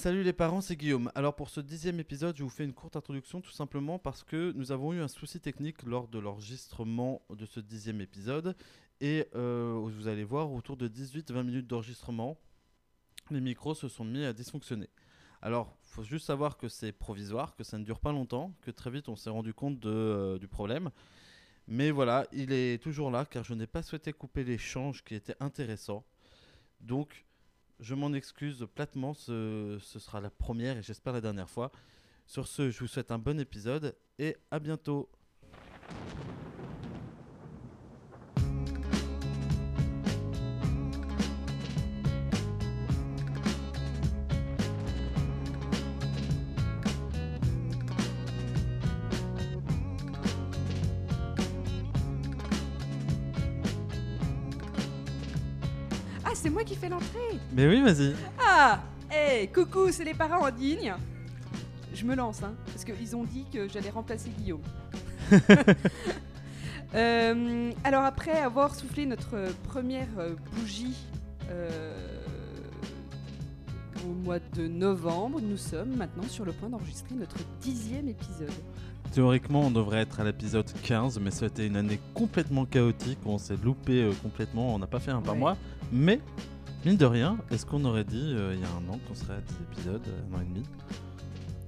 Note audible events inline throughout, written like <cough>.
Salut les parents, c'est Guillaume. Alors pour ce dixième épisode, je vous fais une courte introduction tout simplement parce que nous avons eu un souci technique lors de l'enregistrement de ce dixième épisode. Et euh, vous allez voir, autour de 18-20 minutes d'enregistrement, les micros se sont mis à dysfonctionner. Alors, faut juste savoir que c'est provisoire, que ça ne dure pas longtemps, que très vite on s'est rendu compte de, euh, du problème. Mais voilà, il est toujours là car je n'ai pas souhaité couper l'échange qui était intéressant. Donc, je m'en excuse platement, ce, sera la première et j'espère la dernière fois. Sur ce, je vous souhaite un bon épisode et à bientôt. Mais oui, vas-y. Ah Hey, coucou, c'est les parents en digne Je me lance, hein, parce qu'ils ont dit que j'allais remplacer Guillaume. <laughs> Euh, alors après avoir soufflé notre première bougie euh, au mois de novembre, nous sommes maintenant sur le point d'enregistrer notre dixième épisode. Théoriquement, on devrait être à l'épisode 15, mais ça a été une année complètement chaotique. On s'est loupé euh, complètement, on n'a pas fait un par Ouais. mois. Mais, mine de rien, est-ce qu'on aurait dit euh, il y a un an qu'on serait à 10 épisodes, euh, un an et demi?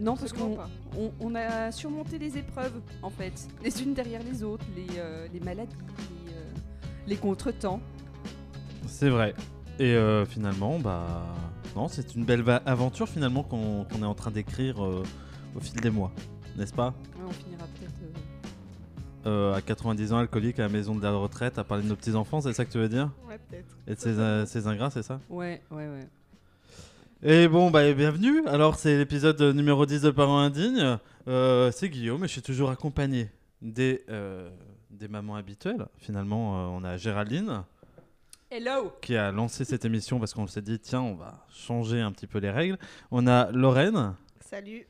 Non, parce qu'on pas. on, on a surmonté les épreuves, en fait, les unes derrière les autres, les, euh, les maladies, les, euh, les contretemps. C'est vrai. Et euh, finalement, bah. Non, c'est une belle aventure finalement qu'on est en train d'écrire euh, au fil des mois, n'est-ce pas? Ouais, on finira Euh, À 90 ans, alcoolique à la maison de la retraite, à parler de nos petits-enfants, c'est ça que tu veux dire Ouais, peut-être. Et de ces, euh, ingrats, c'est ça Ouais, ouais, ouais. Et bon, bah bienvenue. Alors, c'est l'épisode numéro 10 de Parents Indignes. Euh, c'est Guillaume et je suis toujours accompagné des, euh, des mamans habituelles. Finalement, euh, on a Géraldine Hello qui a lancé cette émission parce qu'on s'est dit, tiens, on va changer un petit peu les règles. On a Lorraine Salut.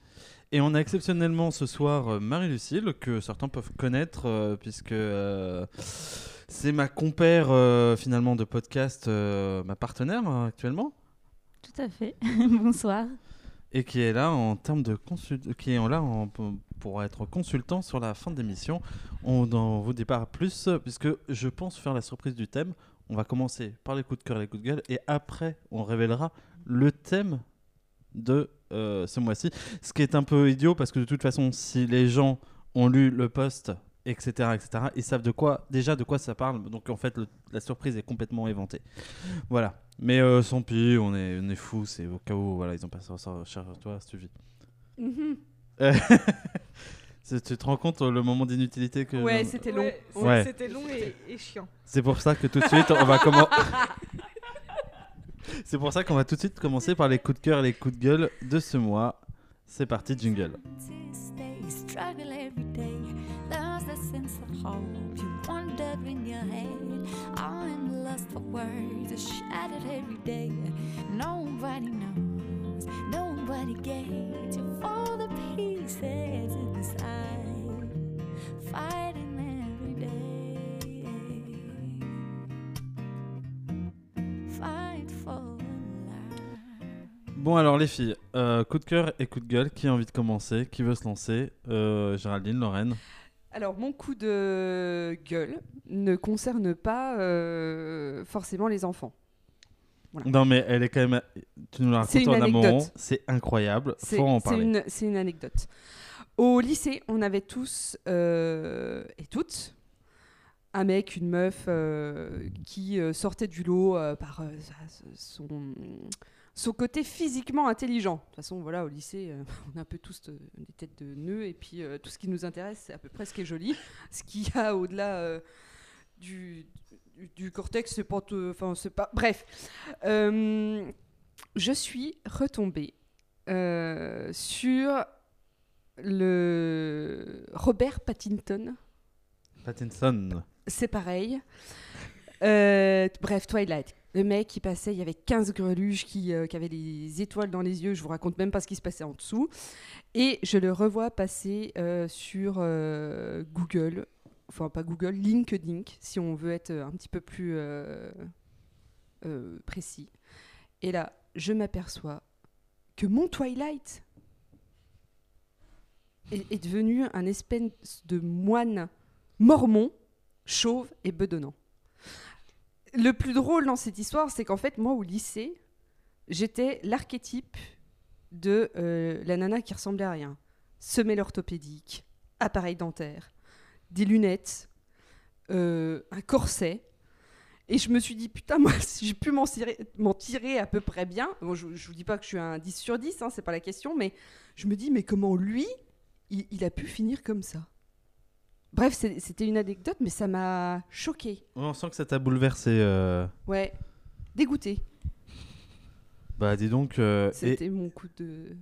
Et on a exceptionnellement ce soir euh, Marie-Lucille que certains peuvent connaître euh, puisque euh, c'est ma compère euh, finalement de podcast, ma partenaire euh, actuellement. Tout à fait. <laughs> Bonsoir. et qui est là en termes de qui est là en- pour être consultant sur la fin de l'émission. On n'en vous dit pas plus puisque je pense faire la surprise du thème. On va commencer par les coups de cœur et les coups de gueule et après on révélera le thème de euh, ce mois-ci. Ce qui est un peu idiot parce que de toute façon si les gens ont lu le post etc etc ils savent de quoi déjà de quoi ça parle donc en fait le- la surprise est complètement éventée voilà mais euh, sans pis on est, on est fous c'est au cas où voilà ils ont pas ça, cher toi vis Mhm. <laughs> C'est- tu te rends compte euh, le moment d'inutilité que Ouais, c'était long. Ouais, c'est- Ouais. C'était long et, et chiant. c'est pour ça que tout de suite on va comment <laughs> c'est pour ça qu'on va tout de suite commencer par les coups de cœur et les coups de gueule de ce mois. C'est parti jingle. Struggle every day. Fighting bon alors les filles euh, coup de cœur et coup de gueule qui a envie de commencer qui veut se lancer? Euh, Géraldine Lorraine. Alors, mon coup de gueule ne concerne pas euh, forcément les enfants. non mais elle est quand même tu nous raconté une en amont c'est incroyable faut en parler. une, c'est une anecdote. Au lycée, on avait tous et toutes un mec, une meuf euh, qui euh, sortait du lot euh, par son, côté physiquement intelligent. De toute façon, voilà, au lycée, <laughs> on a un peu tous des têtes de nœuds et puis tout ce qui nous intéresse, c'est à peu près ce qui est joli. Ce qu'il <laughs> y a au-delà du, cortex, c'est pas, pas. Bref, je suis retombée sur le Robert Pattinson. Pattinson C'est pareil. Euh, bref, Twilight. Le mec qui passait, il y avait 15 greluches qui, euh, qui avaient des étoiles dans les yeux. Je vous raconte même pas ce qui se passait en dessous. Et je le revois passer euh, sur Google. Enfin, pas Google, LinkedIn, si on veut être un petit peu plus précis. Et là, je m'aperçois que mon Twilight est devenu un espèce de moine mormon, chauve et bedonnant. Le plus drôle dans cette histoire, c'est qu'en fait, moi, au lycée, j'étais l'archétype de euh, la nana qui ressemblait à rien. Semelle orthopédique, appareil dentaire, des lunettes, euh, un corset. Et je me suis dit, putain, moi, <laughs> si j'ai pu m'en tirer, à peu près bien, bon, je, je vous dis pas que je suis un 10 sur 10, hein, c'est pas la question, mais je me dis, mais comment lui, il a pu finir comme ça? Bref, c'était une anecdote, mais ça m'a choqué. On sent que ça t'a bouleversé. euh. Ouais, dégoûté. Bah dis donc. euh, et- C'était mon coup de.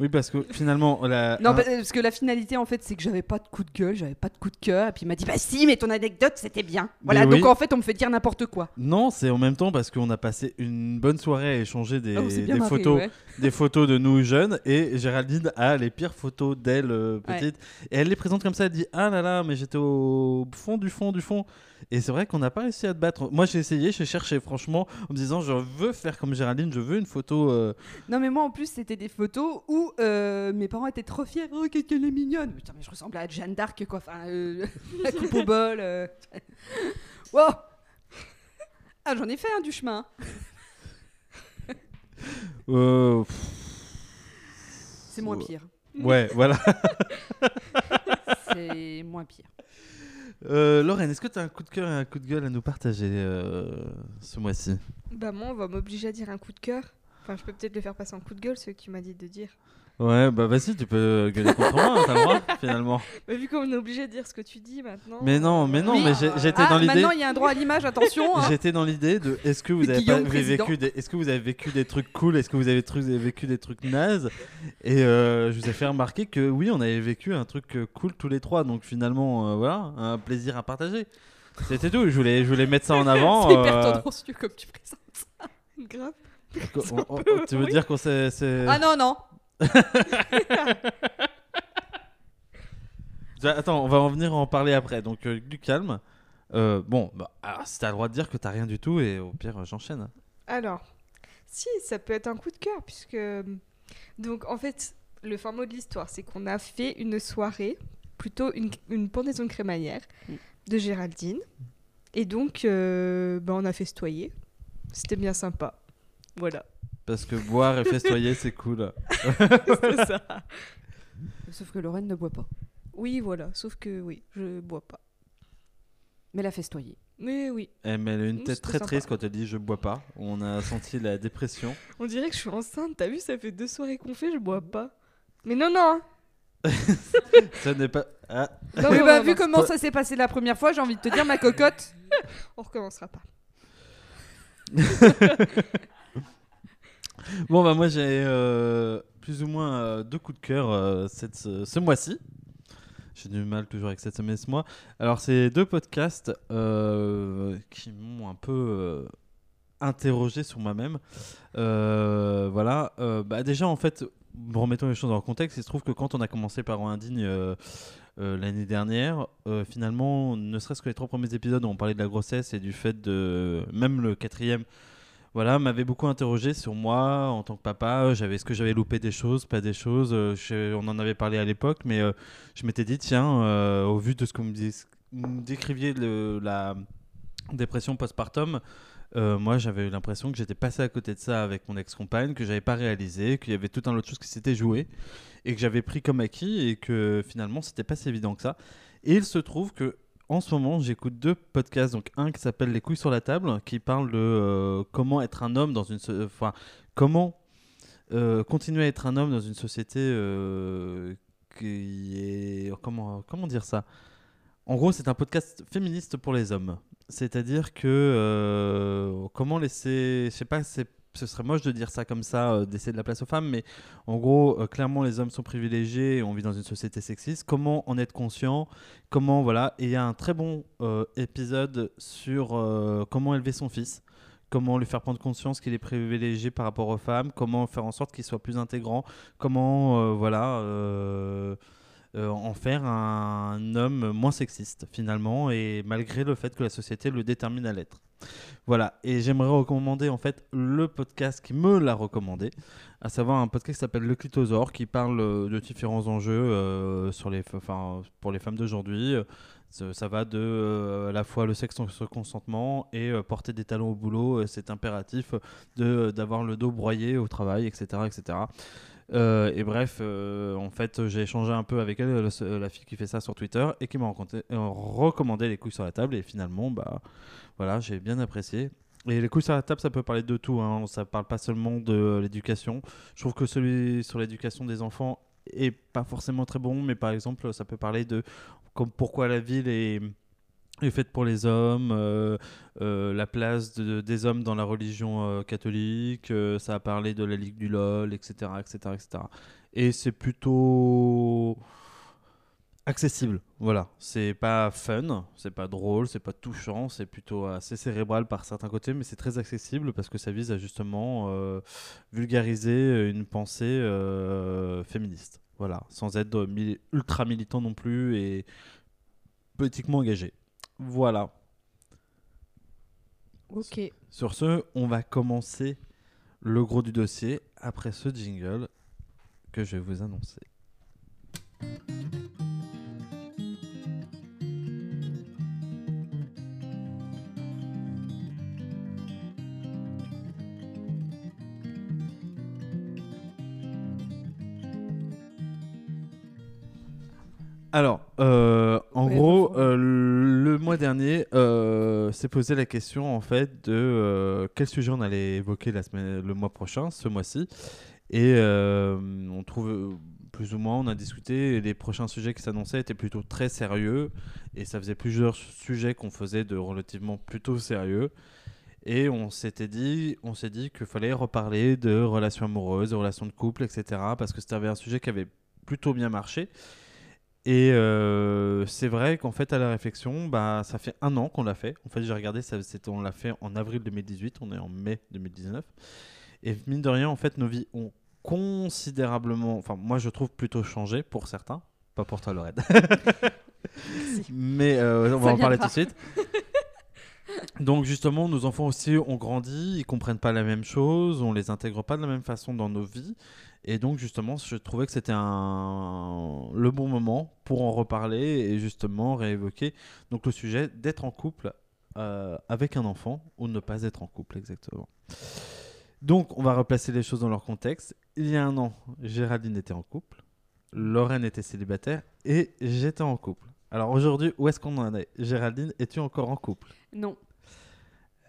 Oui, parce que finalement, la... Non, parce que la finalité, en fait, c'est que j'avais pas de coup de gueule, j'avais pas de coup de cœur. Et puis il m'a dit, bah si, mais ton anecdote, c'était bien. Voilà, donc en fait, on me fait dire n'importe quoi. non, c'est en même temps parce qu'on a passé une bonne soirée à échanger des, marré, photos, ouais. des photos de nous jeunes et Géraldine a les pires photos d'elle euh, Ouais. petite et elle les présente comme ça. Elle dit ah là là, mais j'étais au fond du fond du fond. Et c'est vrai qu'on n'a pas réussi à te battre. Moi, j'ai essayé, j'ai cherché franchement en me disant je veux faire comme Géraldine, je veux une photo. euh, Non, mais moi, en plus, c'était des photos où euh, mes parents étaient trop fiers. Oh, qu'est-ce qu'elle est mignonne. Putain, mais je ressemble à Jeanne d'Arc, quoi. Enfin, euh, <laughs> la coupe au bol. euh. <laughs> Wow. Ah, j'en ai fait un du chemin. euh, pff, C'est moins pire. ouais, voilà. <laughs> C'est moins pire. Euh, Lorraine, est-ce que tu as un coup de cœur et un coup de gueule à nous partager euh, ce mois-ci? Bah moi, on va m'obliger à dire un coup de cœur. Enfin, je peux peut-être le faire passer en coup de gueule, ce que tu m'as dit de dire. Ouais, bah vas-y, tu peux gueuler contre moi, hein, t'as le droit, <laughs> finalement. Bah, vu qu'on est obligé de dire ce que tu dis maintenant. Mais non, mais non, Oui. mais j'étais Ah, dans l'idée. maintenant, il y a un droit à l'image, attention. hein. J'étais dans l'idée de est-ce que vous avez pas vécu des est-ce que vous avez vécu des trucs cool est-ce que vous avez, vous avez vécu des trucs nazes? Et euh, je vous ai fait remarquer que oui on avait vécu un truc euh, cool tous les trois donc finalement euh, voilà un plaisir à partager c'était tout je voulais je voulais mettre ça en <laughs> avant C'est hyper euh, tendancieux comme tu présentes ça. Grave. tu veux dire qu'on s'est c'est- Ah non, non. <laughs> attends on va en venir en parler après donc euh, du calme Euh, bon bah alors si t'as le droit de dire que t'as rien du tout et au pire euh, j'enchaîne Alors, si, ça peut être un coup de cœur, puisque. Donc, en fait, le fin mot de l'histoire, c'est qu'on a fait une soirée, plutôt une, une pendaison de crémaillère de Géraldine. Et donc, euh, bah, on a festoyé. C'était bien sympa. Voilà. Parce que boire et festoyer c'est cool <laughs> C'est ça. Sauf que Lorraine ne boit pas. Oui, voilà. Sauf que, oui, je bois pas. Mais la festoyer. Mais oui. Eh, mais elle a une Mmh, tête très sympa. triste quand elle dit je bois pas. On a senti la dépression. On dirait que je suis enceinte. T'as vu, ça fait deux soirées qu'on fait, je bois pas. Mais non, non. hein. <laughs> Ce n'est pas. Ah, Non, non, bah, vu comment ça s'est passé la première fois, j'ai envie de te dire, ma cocotte. <laughs> On recommencera pas. Bon, bah, moi j'ai euh, plus ou moins euh, deux coups de cœur euh, cette, ce, mois-ci. J'ai du mal toujours avec cette semaine ce mois. Alors, c'est deux podcasts qui m'ont un peu interrogé sur moi-même. Voilà. Bah, déjà, en fait, remettons les choses dans le contexte. Il se trouve que quand on a commencé par Indigne euh, l'année dernière, finalement, ne serait-ce que les trois premiers épisodes où on parlait de la grossesse et du fait de. Même le quatrième voilà, m'avait beaucoup interrogé sur moi en tant que papa. J'avais, est-ce que j'avais loupé des choses, pas des choses? Euh, On en avait parlé à l'époque, mais euh, je m'étais dit, tiens, euh, au vu de ce que vous me, décriviez, la dépression postpartum, euh, moi j'avais l'impression que j'étais passé à côté de ça avec mon ex-compagne, que j'avais pas réalisé, qu'il y avait tout un autre chose qui s'était joué et que j'avais pris comme acquis et que finalement c'était pas si évident que ça. Et il se trouve que en ce moment, j'écoute deux podcasts. Donc, un qui s'appelle Les couilles sur la table, qui parle de euh, comment être un homme dans une. so- Enfin, comment euh, continuer à être un homme dans une société euh, qui est. Comment, comment dire ça? En gros, c'est un podcast féministe pour les hommes. C'est-à-dire que. euh, comment laisser. Je sais pas, c'est. Ce serait moche de dire ça comme ça, euh, d'essayer de la place aux femmes, mais en gros, euh, clairement, les hommes sont privilégiés et on vit dans une société sexiste. Comment en être conscient? Comment voilà. Et il y a un très bon euh, épisode sur comment élever son fils. Comment lui faire prendre conscience qu'il est privilégié par rapport aux femmes. Comment faire en sorte qu'il soit plus intégrant. Comment voilà euh, en faire un homme moins sexiste finalement, et malgré le fait que la société le détermine à l'être. Voilà, et j'aimerais recommander en fait le podcast qui me l'a recommandé, à savoir un podcast qui s'appelle Le Clitosaure, qui parle euh, de différents enjeux euh, sur les, enfin, pour les femmes d'aujourd'hui. Ça, va de à la fois le sexe sans consentement et porter des talons au boulot, c'est impératif d'avoir le dos broyé au travail, etc., etc. Euh, et bref, euh, en fait, j'ai échangé un peu avec elle, le- la fille qui fait ça sur Twitter, et qui m'a euh, recommandé les couilles sur la table. Et finalement, bah, voilà, j'ai bien apprécié. Et les couilles sur la table, ça peut parler de tout. Hein. Ça parle pas seulement de l'éducation. Je trouve que celui sur l'éducation des enfants est pas forcément très bon, mais par exemple, ça peut parler de comme pourquoi la ville est est faite pour les hommes, euh, euh, la place de- des hommes dans la religion euh, catholique, ça a parlé de la Ligue du LOL, etc. etc., etc. Et c'est plutôt accessible, voilà. C'est pas fun, c'est pas drôle, c'est pas touchant, c'est plutôt assez cérébral par certains côtés, mais c'est très accessible parce que ça vise à justement vulgariser une pensée féministe, voilà, sans être ultra militant non plus et politiquement engagé. Voilà. Ok. Sur ce, on va commencer le gros du dossier après ce jingle que je vais vous annoncer. Alors, euh, en Ouais, gros, euh, mois dernier, euh, s'est posé la question en fait de euh, quel sujet on allait évoquer la semaine, le mois prochain, ce mois-ci, et euh, on trouve euh, plus ou moins, on a discuté, les prochains sujets qui s'annonçaient étaient plutôt très sérieux, et ça faisait plusieurs sujets qu'on faisait de relativement plutôt sérieux. Et on s'était dit, on s'est dit qu'il fallait reparler de relations amoureuses, de relations de couple, etc. Parce que c'était un sujet qui avait plutôt bien marché. Et euh, c'est vrai qu'en fait, à la réflexion, bah, ça fait un an qu'on l'a fait. En fait, j'ai regardé, ça, on l'a fait en avril 2018, on est en mai 2019. Et mine de rien, en fait, nos vies ont considérablement, enfin, moi je trouve plutôt changé pour certains, pas pour toi, Lorraine. <laughs> Mais euh, on va en parler tout de suite. <laughs> Donc justement, nos enfants aussi ont grandi, ils comprennent pas la même chose, on les intègre pas de la même façon dans nos vies. Et donc justement, je trouvais que c'était un... le bon moment pour en reparler et justement réévoquer donc le sujet d'être en couple euh, avec un enfant ou ne pas être en couple exactement. Donc on va replacer les choses dans leur contexte. Il y a un an, Géraldine était en couple, Lorraine était célibataire et j'étais en couple. Alors aujourd'hui, où est-ce qu'on en est? Géraldine, es-tu encore en couple? Non.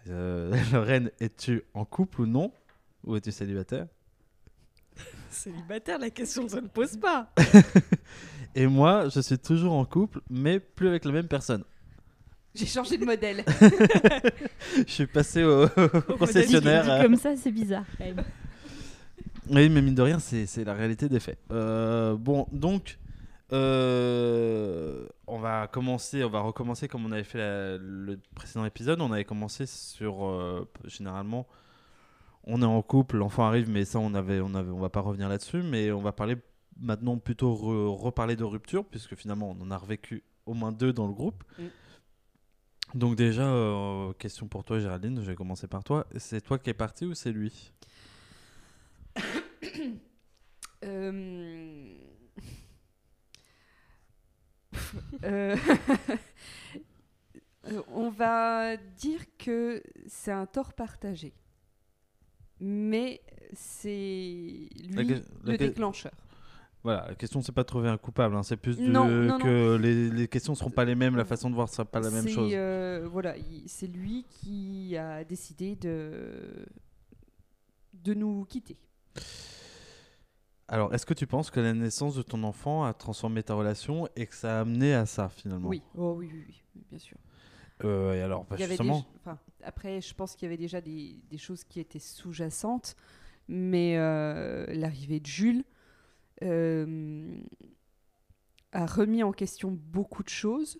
Euh, <laughs> Lorraine, es-tu en couple ou non? Ou es-tu célibataire? <laughs> Célibataire, la question ça ne pose pas. <laughs> Et moi, je suis toujours en couple, mais plus avec la même personne. J'ai changé de modèle. Je suis passé au, au concessionnaire. comme ça, c'est bizarre. quand même. Oui, mais mine de rien, c'est c'est la réalité des faits. Euh, bon, donc, euh, on va commencer, on va recommencer comme on avait fait la- le précédent épisode. On avait commencé sur, euh, généralement, on est en couple, l'enfant arrive, mais ça, on avait, on avait, on va pas revenir là-dessus, mais on va parler maintenant plutôt re- reparler de rupture, puisque finalement, on en a revécu au moins deux dans le groupe. Mm. Donc déjà, euh, question pour toi, Géraldine. Je vais commencer par toi. C'est toi qui es parti ou c'est lui <coughs> Euh, <laughs> on va dire que c'est un tort partagé. Mais c'est lui que- le déclencheur. Voilà, la question c'est pas de trouver un coupable, hein, c'est plus de- Non, non, que Les, les questions seront pas les mêmes, la façon de voir sera pas la même chose. euh, voilà, il- c'est lui qui a décidé de, de nous quitter. Alors, est-ce que tu penses que la naissance de ton enfant a transformé ta relation et que ça a amené à ça finalement? Oui, oh, oui, oui, oui, bien sûr. Euh, et alors, bah, justement, enfin, après, je pense qu'il y avait déjà des, des choses qui étaient sous-jacentes, mais euh, l'arrivée de Jules euh, a remis en question beaucoup de choses.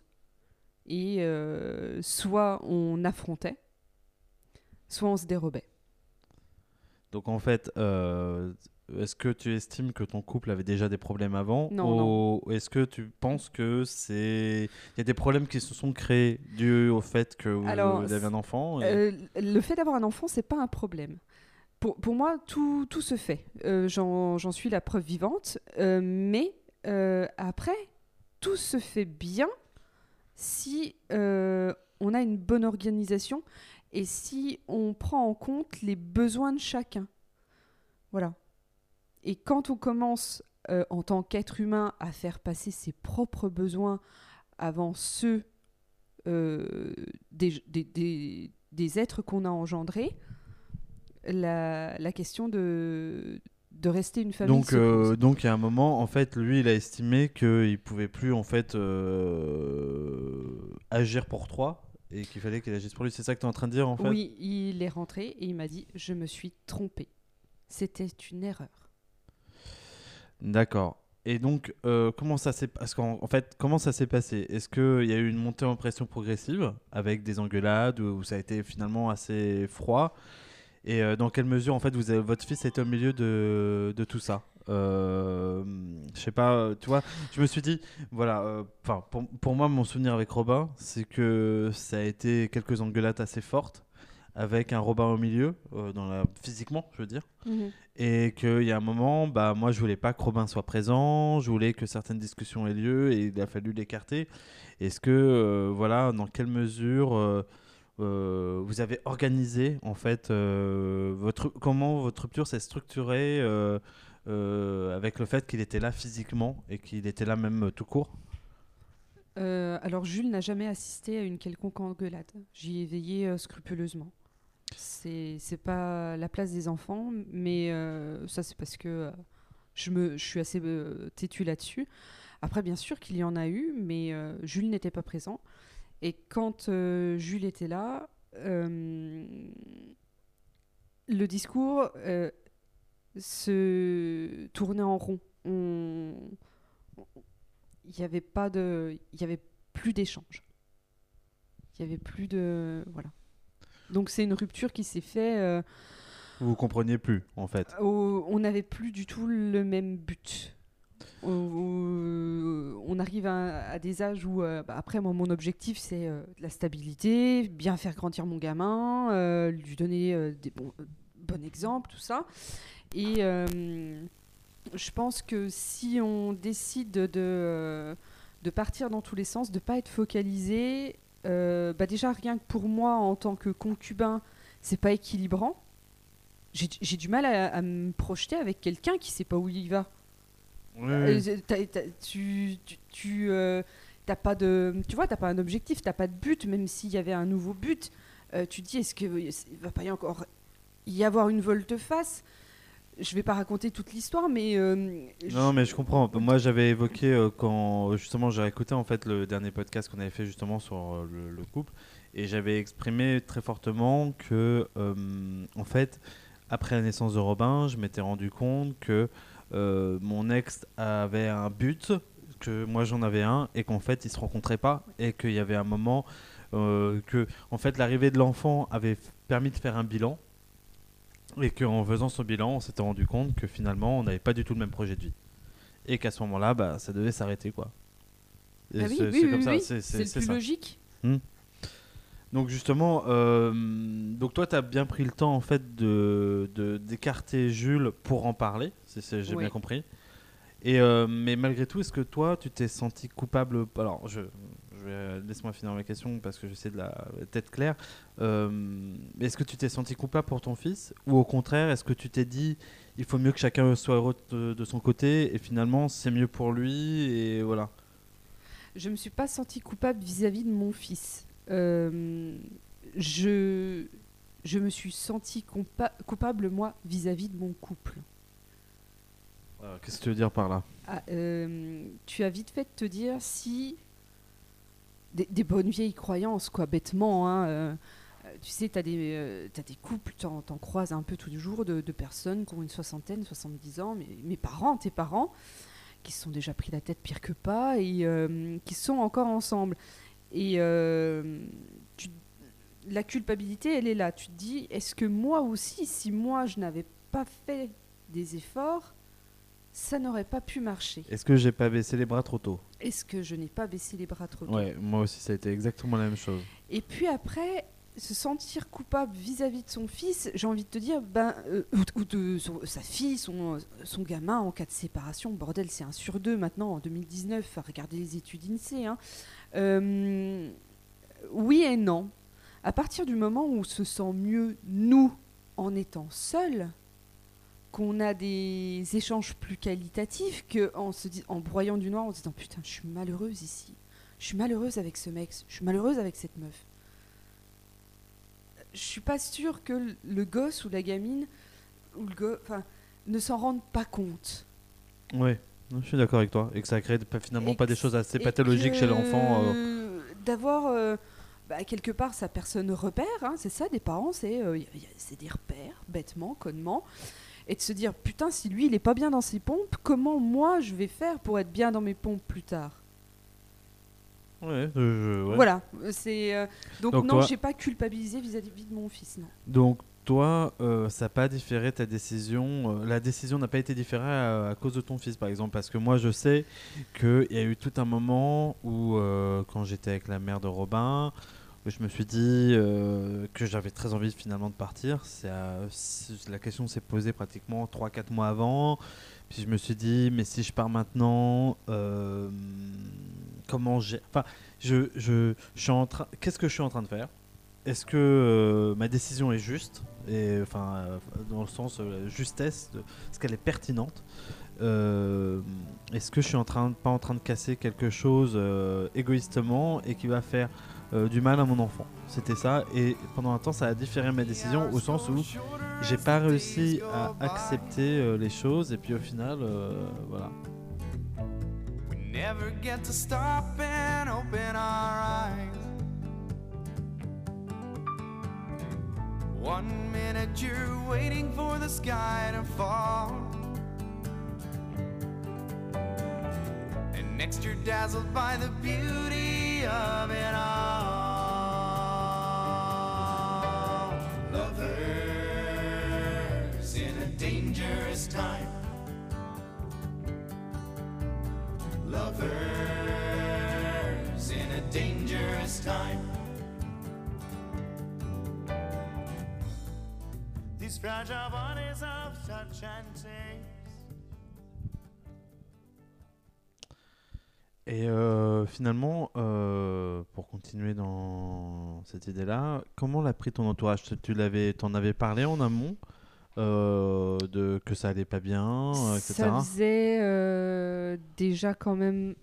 Et soit on affrontait, soit on se dérobait. donc en fait, est-ce que tu estimes que ton couple avait déjà des problèmes avant Non, ou est-ce que tu penses que c'est il y a des problèmes qui se sont créés dus au fait que vous, Alors, vous avez un enfant et- Euh, le fait d'avoir un enfant, c'est pas un problème. Pour, pour moi, tout, tout se fait. Euh, J'en j'en suis la preuve vivante. Euh, mais après, tout se fait bien si on a une bonne organisation et si on prend en compte les besoins de chacun. Voilà. Et quand on commence euh, en tant qu'être humain à faire passer ses propres besoins avant ceux euh, des, des- des- des êtres qu'on a engendrés, la, la question de, de rester une famille. Donc, euh, donc, il y a un moment, en fait, lui, il a estimé qu'il pouvait plus, en fait, agir pour toi et qu'il fallait qu'il agisse pour lui. C'est ça que tu es en train de dire, en fait? Oui, il est rentré et il m'a dit Je me suis trompé. C'était une erreur. D'accord. Et donc, euh, comment ça s'est parce qu'en en fait, comment ça s'est passé? Est-ce qu'il y a eu une montée en pression progressive avec des engueulades ou ça a été finalement assez froid? Et euh, dans quelle mesure, en fait, vous votre fils est au milieu de, de tout ça? Euh, Je sais pas, euh, tu vois, je me suis dit, voilà, enfin, pour, pour moi, mon souvenir avec Robin, c'est que ça a été quelques engueulades assez fortes avec un Robin au milieu, euh, dans la, physiquement, je veux dire. Et qu'il y a un moment, bah, moi je voulais pas que Robin soit présent, je voulais que certaines discussions aient lieu et il a fallu l'écarter. Est-ce que, euh, voilà, dans quelle mesure euh, vous avez organisé en fait votre, comment votre rupture s'est structurée avec le fait qu'il était là physiquement et qu'il était là même tout court? Alors, Jules n'a jamais assisté à une quelconque engueulade. J'y ai veillé scrupuleusement. C'est c'est pas la place des enfants, mais euh, ça, c'est parce que euh, je, me, je suis assez euh, têtue là-dessus. Après, bien sûr qu'il y en a eu, mais Jules n'était pas présent. Et quand Jules était là, le discours se tournait en rond. On- il n'y avait pas de il y avait plus d'échange il y avait plus de voilà donc c'est une rupture qui s'est fait euh, Vous compreniez plus en fait. au- on n'avait plus du tout le même but Au- au- on arrive à, à des âges où euh, bah, après moi mon objectif c'est euh, de la stabilité bien faire grandir mon gamin euh, lui donner des bons bons exemples tout ça et je pense que si on décide de, de, partir dans tous les sens, de pas être focalisé, euh, bah déjà rien que pour moi en tant que concubin, c'est pas équilibrant. J'ai du mal à, à me projeter avec quelqu'un qui sait pas où il va. Euh, tu tu, tu, euh, t'as pas de tu vois t'as pas un objectif t'as pas de but même s'il y avait un nouveau but tu te dis est-ce que va pas y encore y avoir une volte-face? Je vais pas raconter toute l'histoire mais euh, Non, mais je comprends. Moi, j'avais évoqué euh, quand justement j'ai écouté en fait le dernier podcast qu'on avait fait justement sur euh, le, le couple et j'avais exprimé très fortement que en fait après la naissance de Robin, je m'étais rendu compte que mon ex avait un but, que moi j'en avais un et qu'en fait ils se rencontraient pas et qu'il y avait un moment que en fait l'arrivée de l'enfant avait permis de faire un bilan et qu'en faisant ce bilan, on s'était rendu compte que finalement, on n'avait pas du tout le même projet de vie. Et qu'à ce moment-là, bah, ça devait s'arrêter. quoi. Et Ah oui, c'est- oui, c'est oui, comme ça, oui, c'est- c'est c'est le c'est plus ça. logique Donc justement, euh, donc toi, tu as bien pris le temps en fait de de- d'écarter Jules pour en parler, c'est- j'ai bien compris. Et euh, mais malgré tout, est-ce que toi, tu t'es senti coupable? Alors, je, vais laisse-moi finir ma question parce que j'essaie de la tête claire. Euh, est-ce que tu t'es senti coupable pour ton fils ou au contraire, est-ce que tu t'es dit il faut mieux que chacun soit heureux de, de son côté et finalement c'est mieux pour lui et voilà. je me suis pas sentie coupable vis-à-vis de mon fils Euh, je je me suis sentie coupable moi vis-à-vis de mon couple Euh, Qu'est-ce que tu veux dire par là? Ah, euh, tu as vite fait de te dire si des, bonnes vieilles croyances, quoi, bêtement. hein, euh, euh, tu sais, tu as, des des couples, tu en, croises un peu tous les jours, de, personnes qui ont une soixantaine, 70 ans, mais mes parents, tes parents, qui se sont déjà pris la tête pire que pas et euh, qui sont encore ensemble. Et euh, la culpabilité, elle est là. Tu te dis, est-ce que moi aussi, si moi, je n'avais pas fait des efforts, ça n'aurait pas pu marcher. Est-ce que j'ai pas baissé les bras trop tôt? Est-ce que je n'ai pas baissé les bras trop tôt? Ouais, moi aussi, ça a été exactement la même chose. Et puis après, se sentir coupable vis-à-vis de son fils, j'ai envie de te dire, ben, euh, ou, ou de son- sa fille, son, son gamin en cas de séparation, bordel, c'est un sur deux maintenant en 2019, à regarder les études INSEE. hein. Euh, oui et non. À partir du moment où on se sent mieux, nous, en étant seuls, qu'on a des échanges plus qualitatifs qu'en se dis- en broyant du noir, en se disant putain, je suis malheureuse ici. Je suis malheureuse avec ce mec, je suis malheureuse avec cette meuf. Je suis pas sûre que le- gosse ou la gamine ou le go- enfin, ne s'en rendent pas compte. Ouais, je suis d'accord avec toi. Et que ça crée finalement Et pas des choses assez pathologiques que chez l'enfant. euh. D'avoir euh, bah, quelque part sa personne repère, hein, c'est ça, des parents, c'est euh, des repères, bêtement, connement. Et de se dire, putain, si lui, il est pas bien dans ses pompes, comment moi je vais faire pour être bien dans mes pompes plus tard? Ouais, euh, je- ouais. Voilà, euh, c'est. euh, donc, Donc non, toi- j'ai pas culpabilisé vis-à-vis de mon fils, non. Donc toi, euh, ça n'a pas différé ta décision. euh, la décision n'a pas été différée à, à cause de ton fils, par exemple, parce que moi, je sais qu'il y a eu tout un moment où, euh, quand j'étais avec la mère de Robin, où je me suis dit euh, que j'avais très envie finalement de partir. Euh, la question s'est posée pratiquement 3-4 mois avant. Puis je me suis dit, mais si je pars maintenant, euh, comment j'ai... Enfin, je, je, suis en train... Qu'est-ce que je suis en train de faire? Est-ce que euh, ma décision est juste? Et enfin dans le sens justesse est-ce qu'elle est pertinente? Est-ce que je suis en train pas en train de casser quelque chose égoïstement et qui va faire euh, du mal à mon enfant c'était ça et pendant un temps ça a différé ma décision au sens où j'ai pas réussi à accepter euh, les choses et puis au final euh, voilà never get to stop and open our eyes. One minute you're waiting for the sky to fall. Next you're dazzled by the beauty of it all. Lovers in a dangerous time. Lovers in a dangerous time. These fragile bodies of touch and taste. Et euh, finalement, euh, pour continuer dans cette idée-là, comment l'a pris ton entourage? Tu- l'avais, t'en avais parlé en amont euh, de que ça allait pas bien, etc. Ça faisait déjà quand même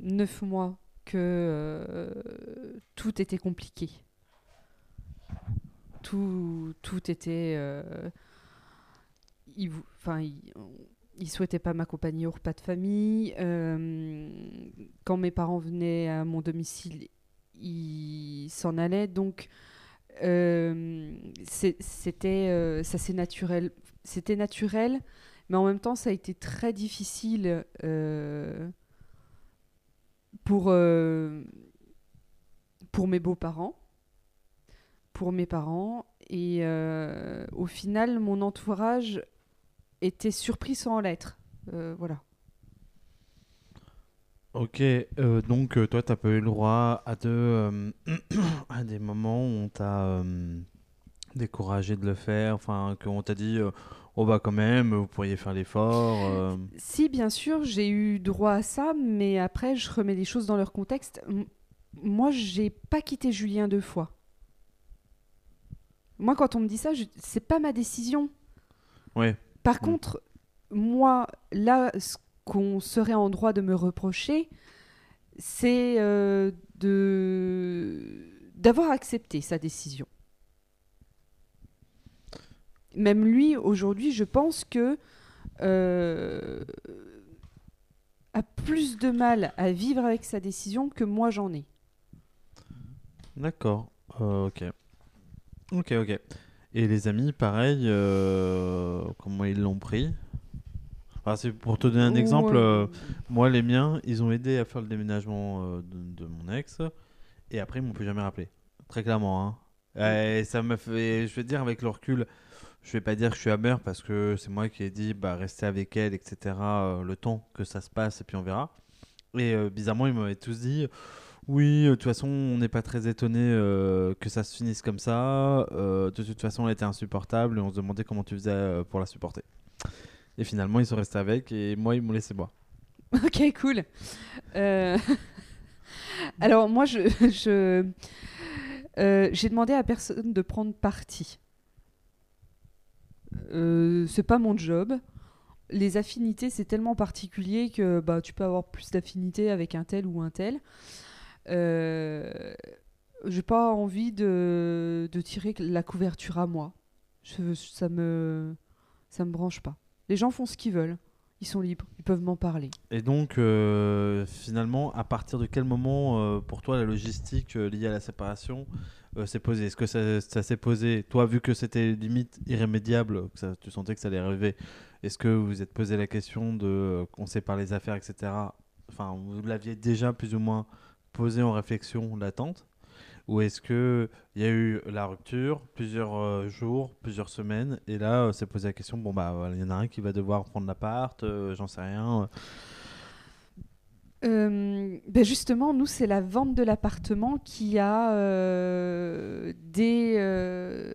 neuf mois que tout était compliqué. Tout, tout était. enfin, il, souhaitait pas m'accompagner au repas de famille. euh, quand mes parents venaient à mon domicile, il s'en allait. Donc, euh, c'était, euh, ça c'est naturel. C'était naturel, mais en même temps, ça a été très difficile pour, pour mes beaux-parents, pour mes parents. Et au final, mon entourage était surpris sans l'être. Euh, voilà. Ok, euh, donc euh, toi, t'as pas eu le droit à, de, euh, <clears throat> à des moments où on t'a découragé de le faire, enfin, qu'on t'a dit, oh bah quand même, vous pourriez faire l'effort. euh. Si, bien sûr, j'ai eu droit à ça, mais après, je remets les choses dans leur contexte. M- moi, j'ai pas quitté Julien deux fois. Moi, quand on me dit ça, je- c'est pas ma décision. Ouais, Par Mm. contre, moi, là, ce qu'on serait en droit de me reprocher, c'est euh, de d'avoir accepté sa décision. Même lui, aujourd'hui, je pense que euh, a plus de mal à vivre avec sa décision que moi j'en ai. d'accord, Euh, ok. Ok, ok. Et les amis, pareil, euh, comment ils l'ont pris? Enfin, c'est pour te donner un exemple, euh, moi, les miens, ils ont aidé à faire le déménagement euh, de, de mon ex, et après, ils m'ont plus jamais rappelé. Très clairement. Hein. Et ça me fait, je vais dire, avec le recul, je vais pas dire que je suis amer parce que c'est moi qui ai dit bah rester avec elle, etc. le temps que ça se passe et puis on verra. Et bizarrement, ils m'avaient tous dit oui, euh, de toute façon, on n'est pas très étonné euh, que ça se finisse comme ça. Euh, de toute façon, elle était insupportable et on se demandait comment tu faisais pour la supporter. Et finalement, ils sont restés avec et moi, ils m'ont laissé moi. <laughs> Ok, cool. <laughs> Alors moi, je, j'ai demandé à personne de prendre parti. C'est pas mon job. Les affinités, c'est tellement particulier que bah, tu peux avoir plus d'affinités avec un tel ou un tel. Euh, j'ai pas envie de, tirer la couverture à moi. Ça me ça me branche pas. Les gens font ce qu'ils veulent. Ils sont libres. Ils peuvent m'en parler. Et donc, euh, finalement, à partir de quel moment, euh, pour toi, la logistique liée à la séparation s'est posée? Est-ce que ça, s'est posé, toi, vu que c'était limite irrémédiable, que tu sentais que ça allait arriver, est-ce que vous vous êtes posé la question de qu'on sépare les affaires, etc. Enfin, vous l'aviez déjà plus ou moins posé en réflexion latente Ou est-ce que il y a eu la rupture, plusieurs euh, jours, plusieurs semaines, et là, euh, s'est posé la question, bon, bah, voilà, il y en a un qui va devoir prendre l'appart, euh, j'en sais rien. euh. Euh, ben justement, nous, c'est la vente de l'appartement qui a des,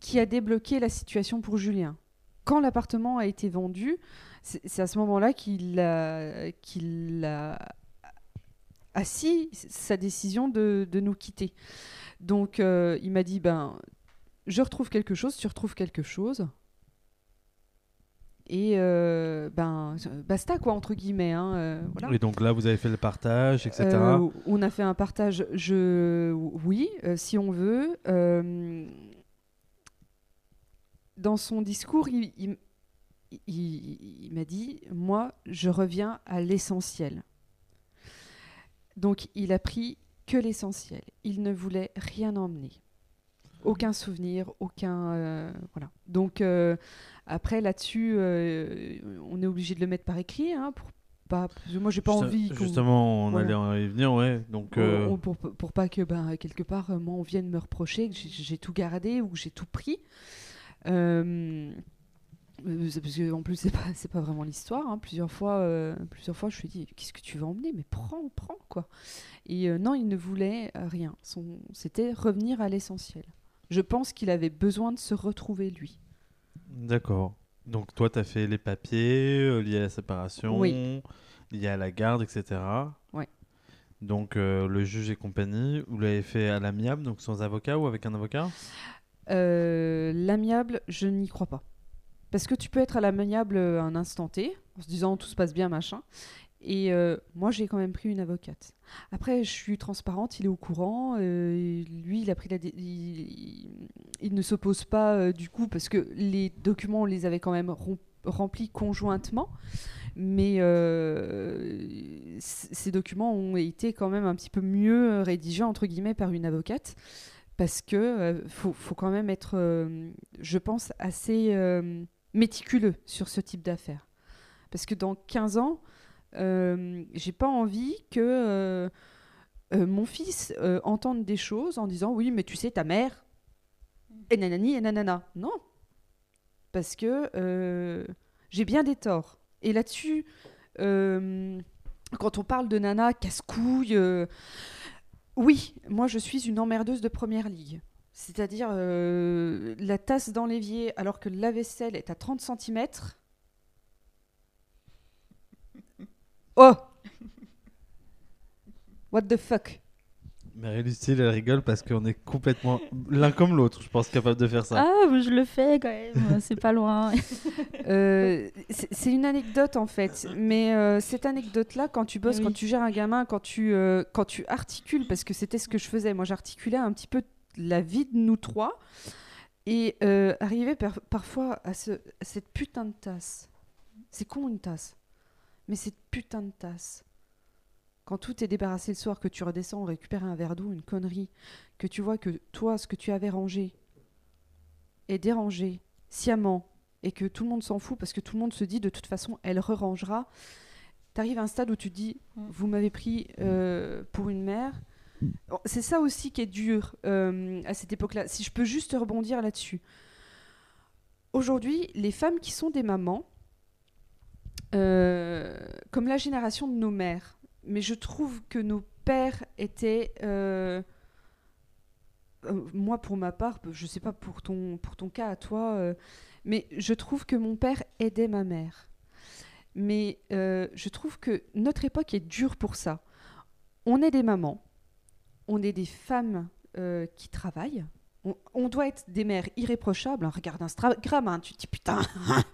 qui a débloqué la situation pour Julien. Quand l'appartement a été vendu, c'est c'est à ce moment-là qu'il a, qu'il a assis sa décision de, de nous quitter. Donc, euh, il m'a dit, ben, je retrouve quelque chose, tu retrouves quelque chose. Et euh, ben, basta quoi, entre guillemets. hein, euh, voilà. Et donc là, vous avez fait le partage, etc. On a fait un partage, je... oui, si on veut. Dans son discours, il, il- il- il m'a dit, moi, je reviens à l'essentiel. Donc, il a pris que l'essentiel. Il ne voulait rien emmener. Aucun souvenir, aucun... euh, voilà. Donc, euh, après, là-dessus, euh, on est obligé de le mettre par écrit, hein, pour pas... Moi, j'ai pas Juste- envie... Justement, on Voilà. allait y venir, ouais. Donc, on- euh, on- pour, pour pas que ben, quelque part moi on vienne me reprocher que j'ai- tout gardé ou que j'ai tout pris Euh, parce que en plus c'est pas c'est pas vraiment l'histoire hein. plusieurs fois euh, plusieurs fois je lui ai dit qu'est-ce que tu vas emmener? Mais prends prends quoi et euh, non il ne voulait euh, rien Son c'était revenir à l'essentiel je pense qu'il avait besoin de se retrouver lui d'accord. Donc, toi, tu as fait les papiers euh, liés à la séparation, Oui. liés à la garde, etc. Ouais. Donc, euh, le juge et compagnie, vous l'avez fait à l'amiable, donc sans avocat ou avec un avocat? Euh, l'amiable, je n'y crois pas. Parce que tu peux être à l'amiable euh, un instant T, en se disant tout se passe bien, machin. Et euh, moi, j'ai quand même pris une avocate. Après, je suis transparente, il est au courant. euh, lui, il a pris la. Il, ne s'oppose pas du coup, parce que les documents, on les avait quand même remplis conjointement. Mais ces documents ont été quand même un petit peu mieux rédigés, entre guillemets, par une avocate parce que faut, faut quand même être, je pense, assez méticuleux sur ce type d'affaires. Parce que dans 15 ans, euh, j'ai pas envie que euh, euh, mon fils entende des choses en disant oui, mais tu sais, ta mère, et nanani, et nanana. Non. Parce que j'ai bien des torts. Et là-dessus, quand on parle de nana casse-couille, oui, moi je suis une emmerdeuse de première ligue. C'est-à-dire euh, la tasse dans l'évier alors que la vaisselle est à 30 cm. <laughs> Oh What the fuck Mais Lucille, elle rigole parce qu'on est complètement l'un comme l'autre, je pense, capable de faire ça. Ah, mais je le fais quand même, <laughs> c'est pas loin. Euh, c'est c'est une anecdote en fait, mais euh, cette anecdote-là, quand tu bosses, Oui. quand tu gères un gamin, quand tu, euh, quand tu articules, parce que c'était ce que je faisais, moi j'articulais un petit peu la vie de nous trois, et euh, arriver par- parfois à, ce, à cette putain de tasse. C'est con une tasse, mais cette putain de tasse. Quand tout est débarrassé le soir, que tu redescends, récupérer un verre d'eau, une connerie, que tu vois que toi, ce que tu avais rangé est dérangé sciemment et que tout le monde s'en fout parce que tout le monde se dit de toute façon elle re-rangera. T'arrives à un stade où tu te dis Mm. vous m'avez pris euh, pour une mère, C'est ça aussi qui est dur euh, à cette époque-là. Si je peux juste rebondir là-dessus. Aujourd'hui, les femmes qui sont des mamans, euh, comme la génération de nos mères, mais je trouve que nos pères étaient... euh, moi, pour ma part, je sais pas pour ton, pour ton cas à toi, mais je trouve que mon père aidait ma mère. Mais je trouve que notre époque est dure pour ça. On est des mamans, on est des femmes euh, qui travaillent. On, on doit être des mères irréprochables. hein. Regarde Instagram, hein, tu te dis putain,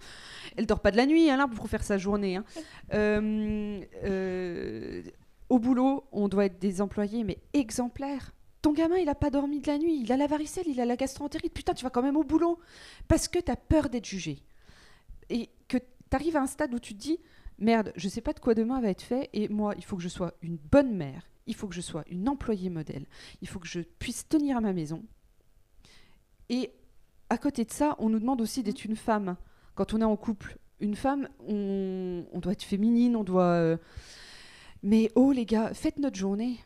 <laughs> elle dort pas de la nuit hein, là, pour faire sa journée. <laughs> Euh, euh, au boulot, on doit être des employés, mais exemplaires. Ton gamin, il a pas dormi de la nuit, il a la varicelle, il a la gastroentérite. Putain, tu vas quand même au boulot parce que tu as peur d'être jugé. Et que tu arrives à un stade où tu te dis merde, je sais pas de quoi demain va être fait et moi, il faut que je sois une bonne mère, il faut que je sois une employée modèle, il faut que je puisse tenir à ma maison. Et à côté de ça, on nous demande aussi d'être une femme quand on est en couple. Une femme, on, on doit être féminine, on doit. euh, Mais oh les gars, faites notre journée.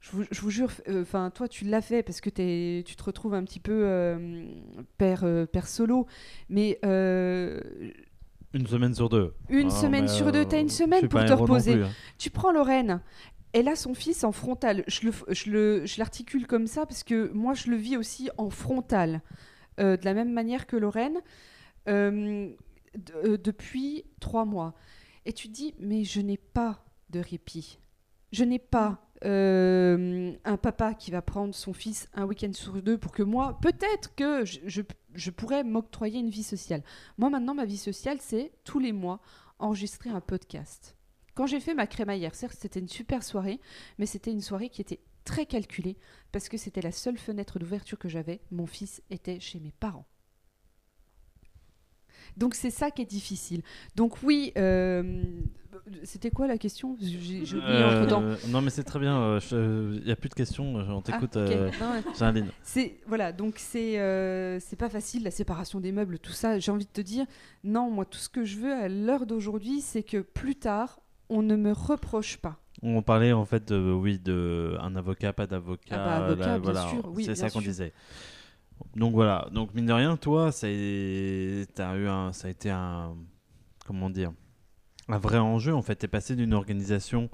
Je vous, je vous jure, enfin toi tu l'as fait parce que tu te retrouves un petit peu euh, père, euh, père solo, mais euh, Une semaine sur deux. une Ah, semaine sur deux, t'as une semaine pour te reposer. plus, hein. Tu prends Lorraine, elle a son fils en frontal. Je le, je le, je l'articule comme ça parce que moi je le vis aussi en frontal, euh, de la même manière que Lorraine, euh, euh, depuis trois mois. Et tu te dis, mais je n'ai pas de répit. Je n'ai pas un papa qui va prendre son fils un week-end sur deux pour que moi, peut-être que je- je pourrais m'octroyer une vie sociale. Moi maintenant, ma vie sociale, c'est tous les mois enregistrer un podcast. Quand j'ai fait ma crémaillère, certes, c'était une super soirée, mais c'était une soirée qui était très calculée parce que c'était la seule fenêtre d'ouverture que j'avais. Mon fils était chez mes parents. Donc c'est ça qui est difficile. Donc oui, euh, c'était quoi la question? J'ai oublié Euh, non, mais c'est très bien. Il n'y a plus de questions. On t'écoute, Ah, ok. euh, Non, ouais. Géraldine. C'est voilà, donc c'est euh, c'est pas facile la séparation des meubles, tout ça. J'ai envie de te dire, non, moi tout ce que je veux à l'heure d'aujourd'hui, c'est que plus tard, on ne me reproche pas. On parlait en fait de, oui, de un avocat, pas d'avocat. Ah bah, avocat, là, bien voilà, sûr, oui, c'est ça qu'on disait. Donc voilà. Donc mine de rien, toi, ça eu un, ça a été un, comment dire, un vrai enjeu. En fait, t'es passé d'une organisation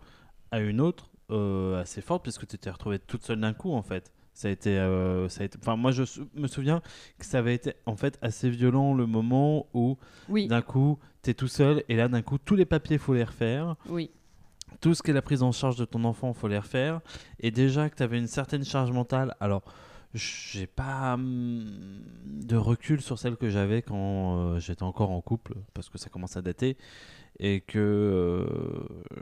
à une autre euh, assez forte puisque tu t'es retrouvée toute seule d'un coup en fait. Ça a été, euh, ça a été. Enfin, moi, je sou- me souviens que ça avait été en fait assez violent le moment où Oui, d'un coup, t'es tout seul et là, d'un coup, tous les papiers faut les refaire oui, tout ce qui est la prise en charge de ton enfant, faut les refaire. Et déjà que tu avais une certaine charge mentale, alors j'ai pas hum, de recul sur celle que j'avais quand euh, j'étais encore en couple, parce que ça commence à dater, et que euh,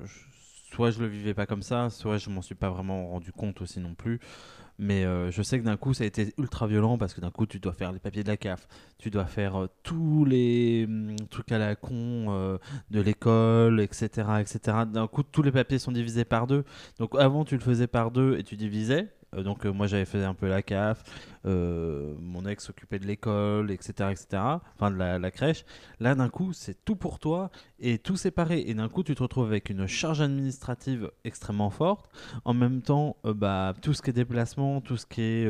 je- soit je le vivais pas comme ça, soit je m'en suis pas vraiment rendu compte aussi non plus. Mais euh, je sais que d'un coup, ça a été ultra violent parce que d'un coup, tu dois faire les papiers de la CAF, tu dois faire euh, tous les hum, trucs à la con euh, de l'école, etc., etc. D'un coup, tous les papiers sont divisés par deux. Donc avant, tu le faisais par deux et tu divisais. Euh, donc euh, moi, j'avais fait un peu la CAF, euh, mon ex s'occupait de l'école, etc., etc. Enfin, de la, crèche. Là, d'un coup, c'est tout pour toi et tout séparé. Et d'un coup, tu te retrouves avec une charge administrative extrêmement forte. En même temps, bah, tout ce qui est déplacement, tout ce qui est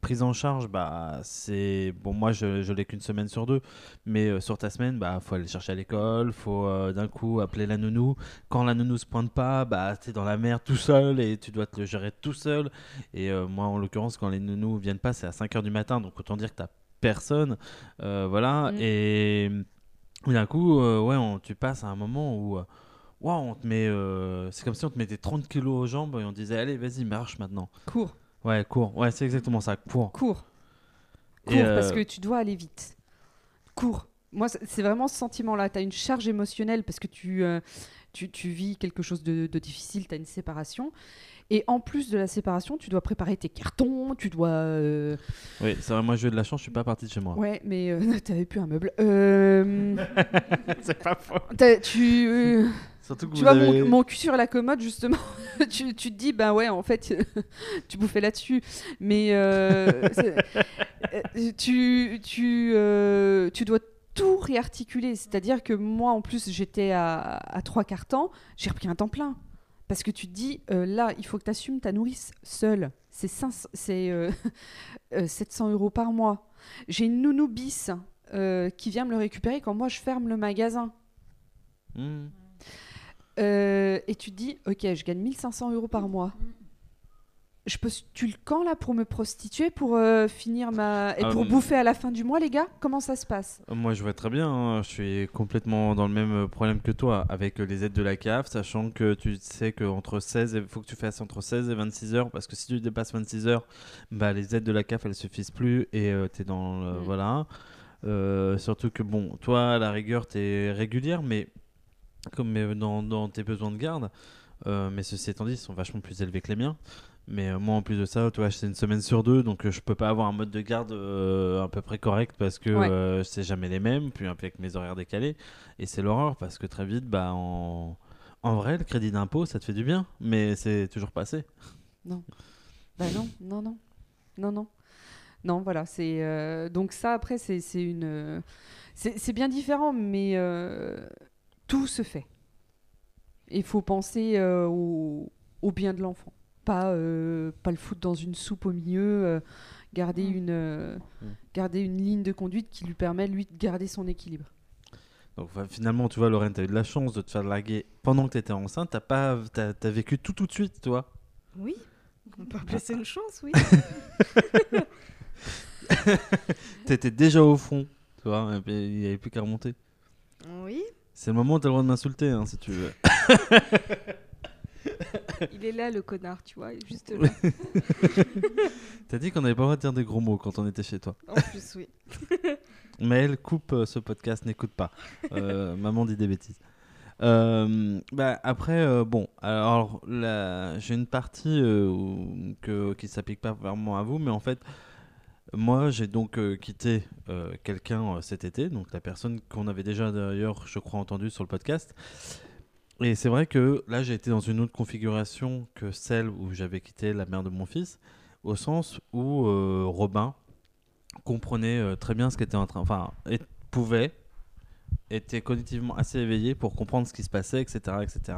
prise en charge, bah, c'est bon. Moi, je, je l'ai qu'une semaine sur deux, mais euh, sur ta semaine, bah, faut aller chercher à l'école, faut euh, d'un coup appeler la nounou. Quand la nounou se pointe pas, bah, t'es dans la merde tout seul et tu dois te le gérer tout seul. Et euh, moi, en l'occurrence, quand les nounous viennent pas, c'est à 5 heures du matin, donc autant dire que t'as personne, voilà. Mm. Et d'un coup, ouais, on- tu passes à un moment où Waouh, on te met. euh, c'est comme si on te mettait 30 kilos aux jambes et on disait Allez, vas-y, marche maintenant. cours, Ouais, cours. Ouais, c'est exactement ça, cours. cours, Et, cours, euh, parce que tu dois aller vite. Cours. Moi, c'est vraiment ce sentiment-là. Tu as une charge émotionnelle parce que tu, euh, tu, tu vis quelque chose de, de difficile, tu as une séparation. Et en plus de la séparation, tu dois préparer tes cartons, tu dois... euh, Oui, c'est vrai, moi j'ai eu de la chance, je suis pas parti de chez moi. Ouais, mais euh, <laughs> t'avais plus un meuble. Euh, <laughs> c'est pas faux. tu... Surtout que Tu vous vois, avez- mon, mon cul sur la commode, justement, <laughs> tu, tu te dis, ben ouais, en fait, <laughs> tu bouffais là-dessus. Mais euh, <laughs> euh, tu, tu, euh, tu dois tout réarticuler. C'est-à-dire que moi, en plus, j'étais à, à trois quarts temps, j'ai repris un temps plein. Parce que tu te dis, euh, là, il faut que tu assumes ta nourrice seule. C'est 500 c'est, euh, euh, 700 euros par mois. J'ai une nounou bis euh, qui vient me le récupérer quand moi je ferme le magasin. Hmm. Euh, et tu te dis, ok, je gagne 1500 euros par mois. Je postule quand là pour me prostituer, pour euh, finir ma. et pour mm. bouffer à la fin du mois, les gars? Comment ça se passe? Moi, je vois très bien. hein. Je suis complètement dans le même euh, problème que toi avec euh, les aides de la CAF, sachant que tu sais qu'entre 16, il faut que tu fasses entre 16 et 26 heures, parce que si tu dépasses 26 heures, bah, les aides de la CAF, elles suffisent plus et tu es dans. le- Mm. Voilà. Euh, surtout que, bon, toi, à la rigueur, tu es régulière, mais comme dans, dans tes besoins de garde, euh, mais ceci étant dit, ils sont vachement plus élevés que les miens. Mais euh, moi, en plus de ça, tu vois, c'est une semaine sur deux, donc euh, je peux pas avoir un mode de garde euh, à peu près correct parce que Ouais. c'est jamais les mêmes, puis avec mes horaires décalés. Et c'est l'horreur parce que très vite, bah, en, en vrai, le crédit d'impôt, ça te fait du bien, mais c'est toujours passé. Bah non, non, non. Non, non. Non, voilà. C'est Donc, ça, après, c'est une. C'est c'est bien différent, mais tout se fait. Il faut penser euh, au, au bien de l'enfant. Pas, euh, pas le foutre dans une soupe au milieu, euh, garder, Mm. une, euh, Mm. garder une ligne de conduite qui lui permet, lui, de garder son équilibre. Donc enfin, finalement, tu vois, Lorraine, tu as eu de la chance de te faire larguer pendant que tu étais enceinte. Tu pas, t'as, t'as vécu tout tout de suite, toi. Oui, on peut appeler ça une chance, oui. <laughs> Tu étais déjà au fond, tu vois, il n'y avait plus qu'à remonter. oui, C'est le moment où tu as le droit de m'insulter, hein, si tu veux. <laughs> il est là le connard, tu vois, juste là. <laughs> T'as dit qu'on n'avait pas le droit de dire des gros mots quand on était chez toi. En plus, oui. <laughs> Mais elle coupe euh, ce podcast, n'écoute pas. Euh, maman dit des bêtises. Euh, bah, après, euh, bon, alors j'ai une partie euh, où- que, qui s'applique pas vraiment à vous, mais en fait, moi j'ai donc euh, quitté euh, quelqu'un euh, cet été, donc la personne qu'on avait déjà d'ailleurs, je crois, entendu sur le podcast. Et c'est vrai que là j'ai été dans une autre configuration que celle où j'avais quitté la mère de mon fils, au sens où Robin comprenait très bien ce qu'était en train, enfin, et pouvait, était cognitivement assez éveillé pour comprendre ce qui se passait, etc., etc.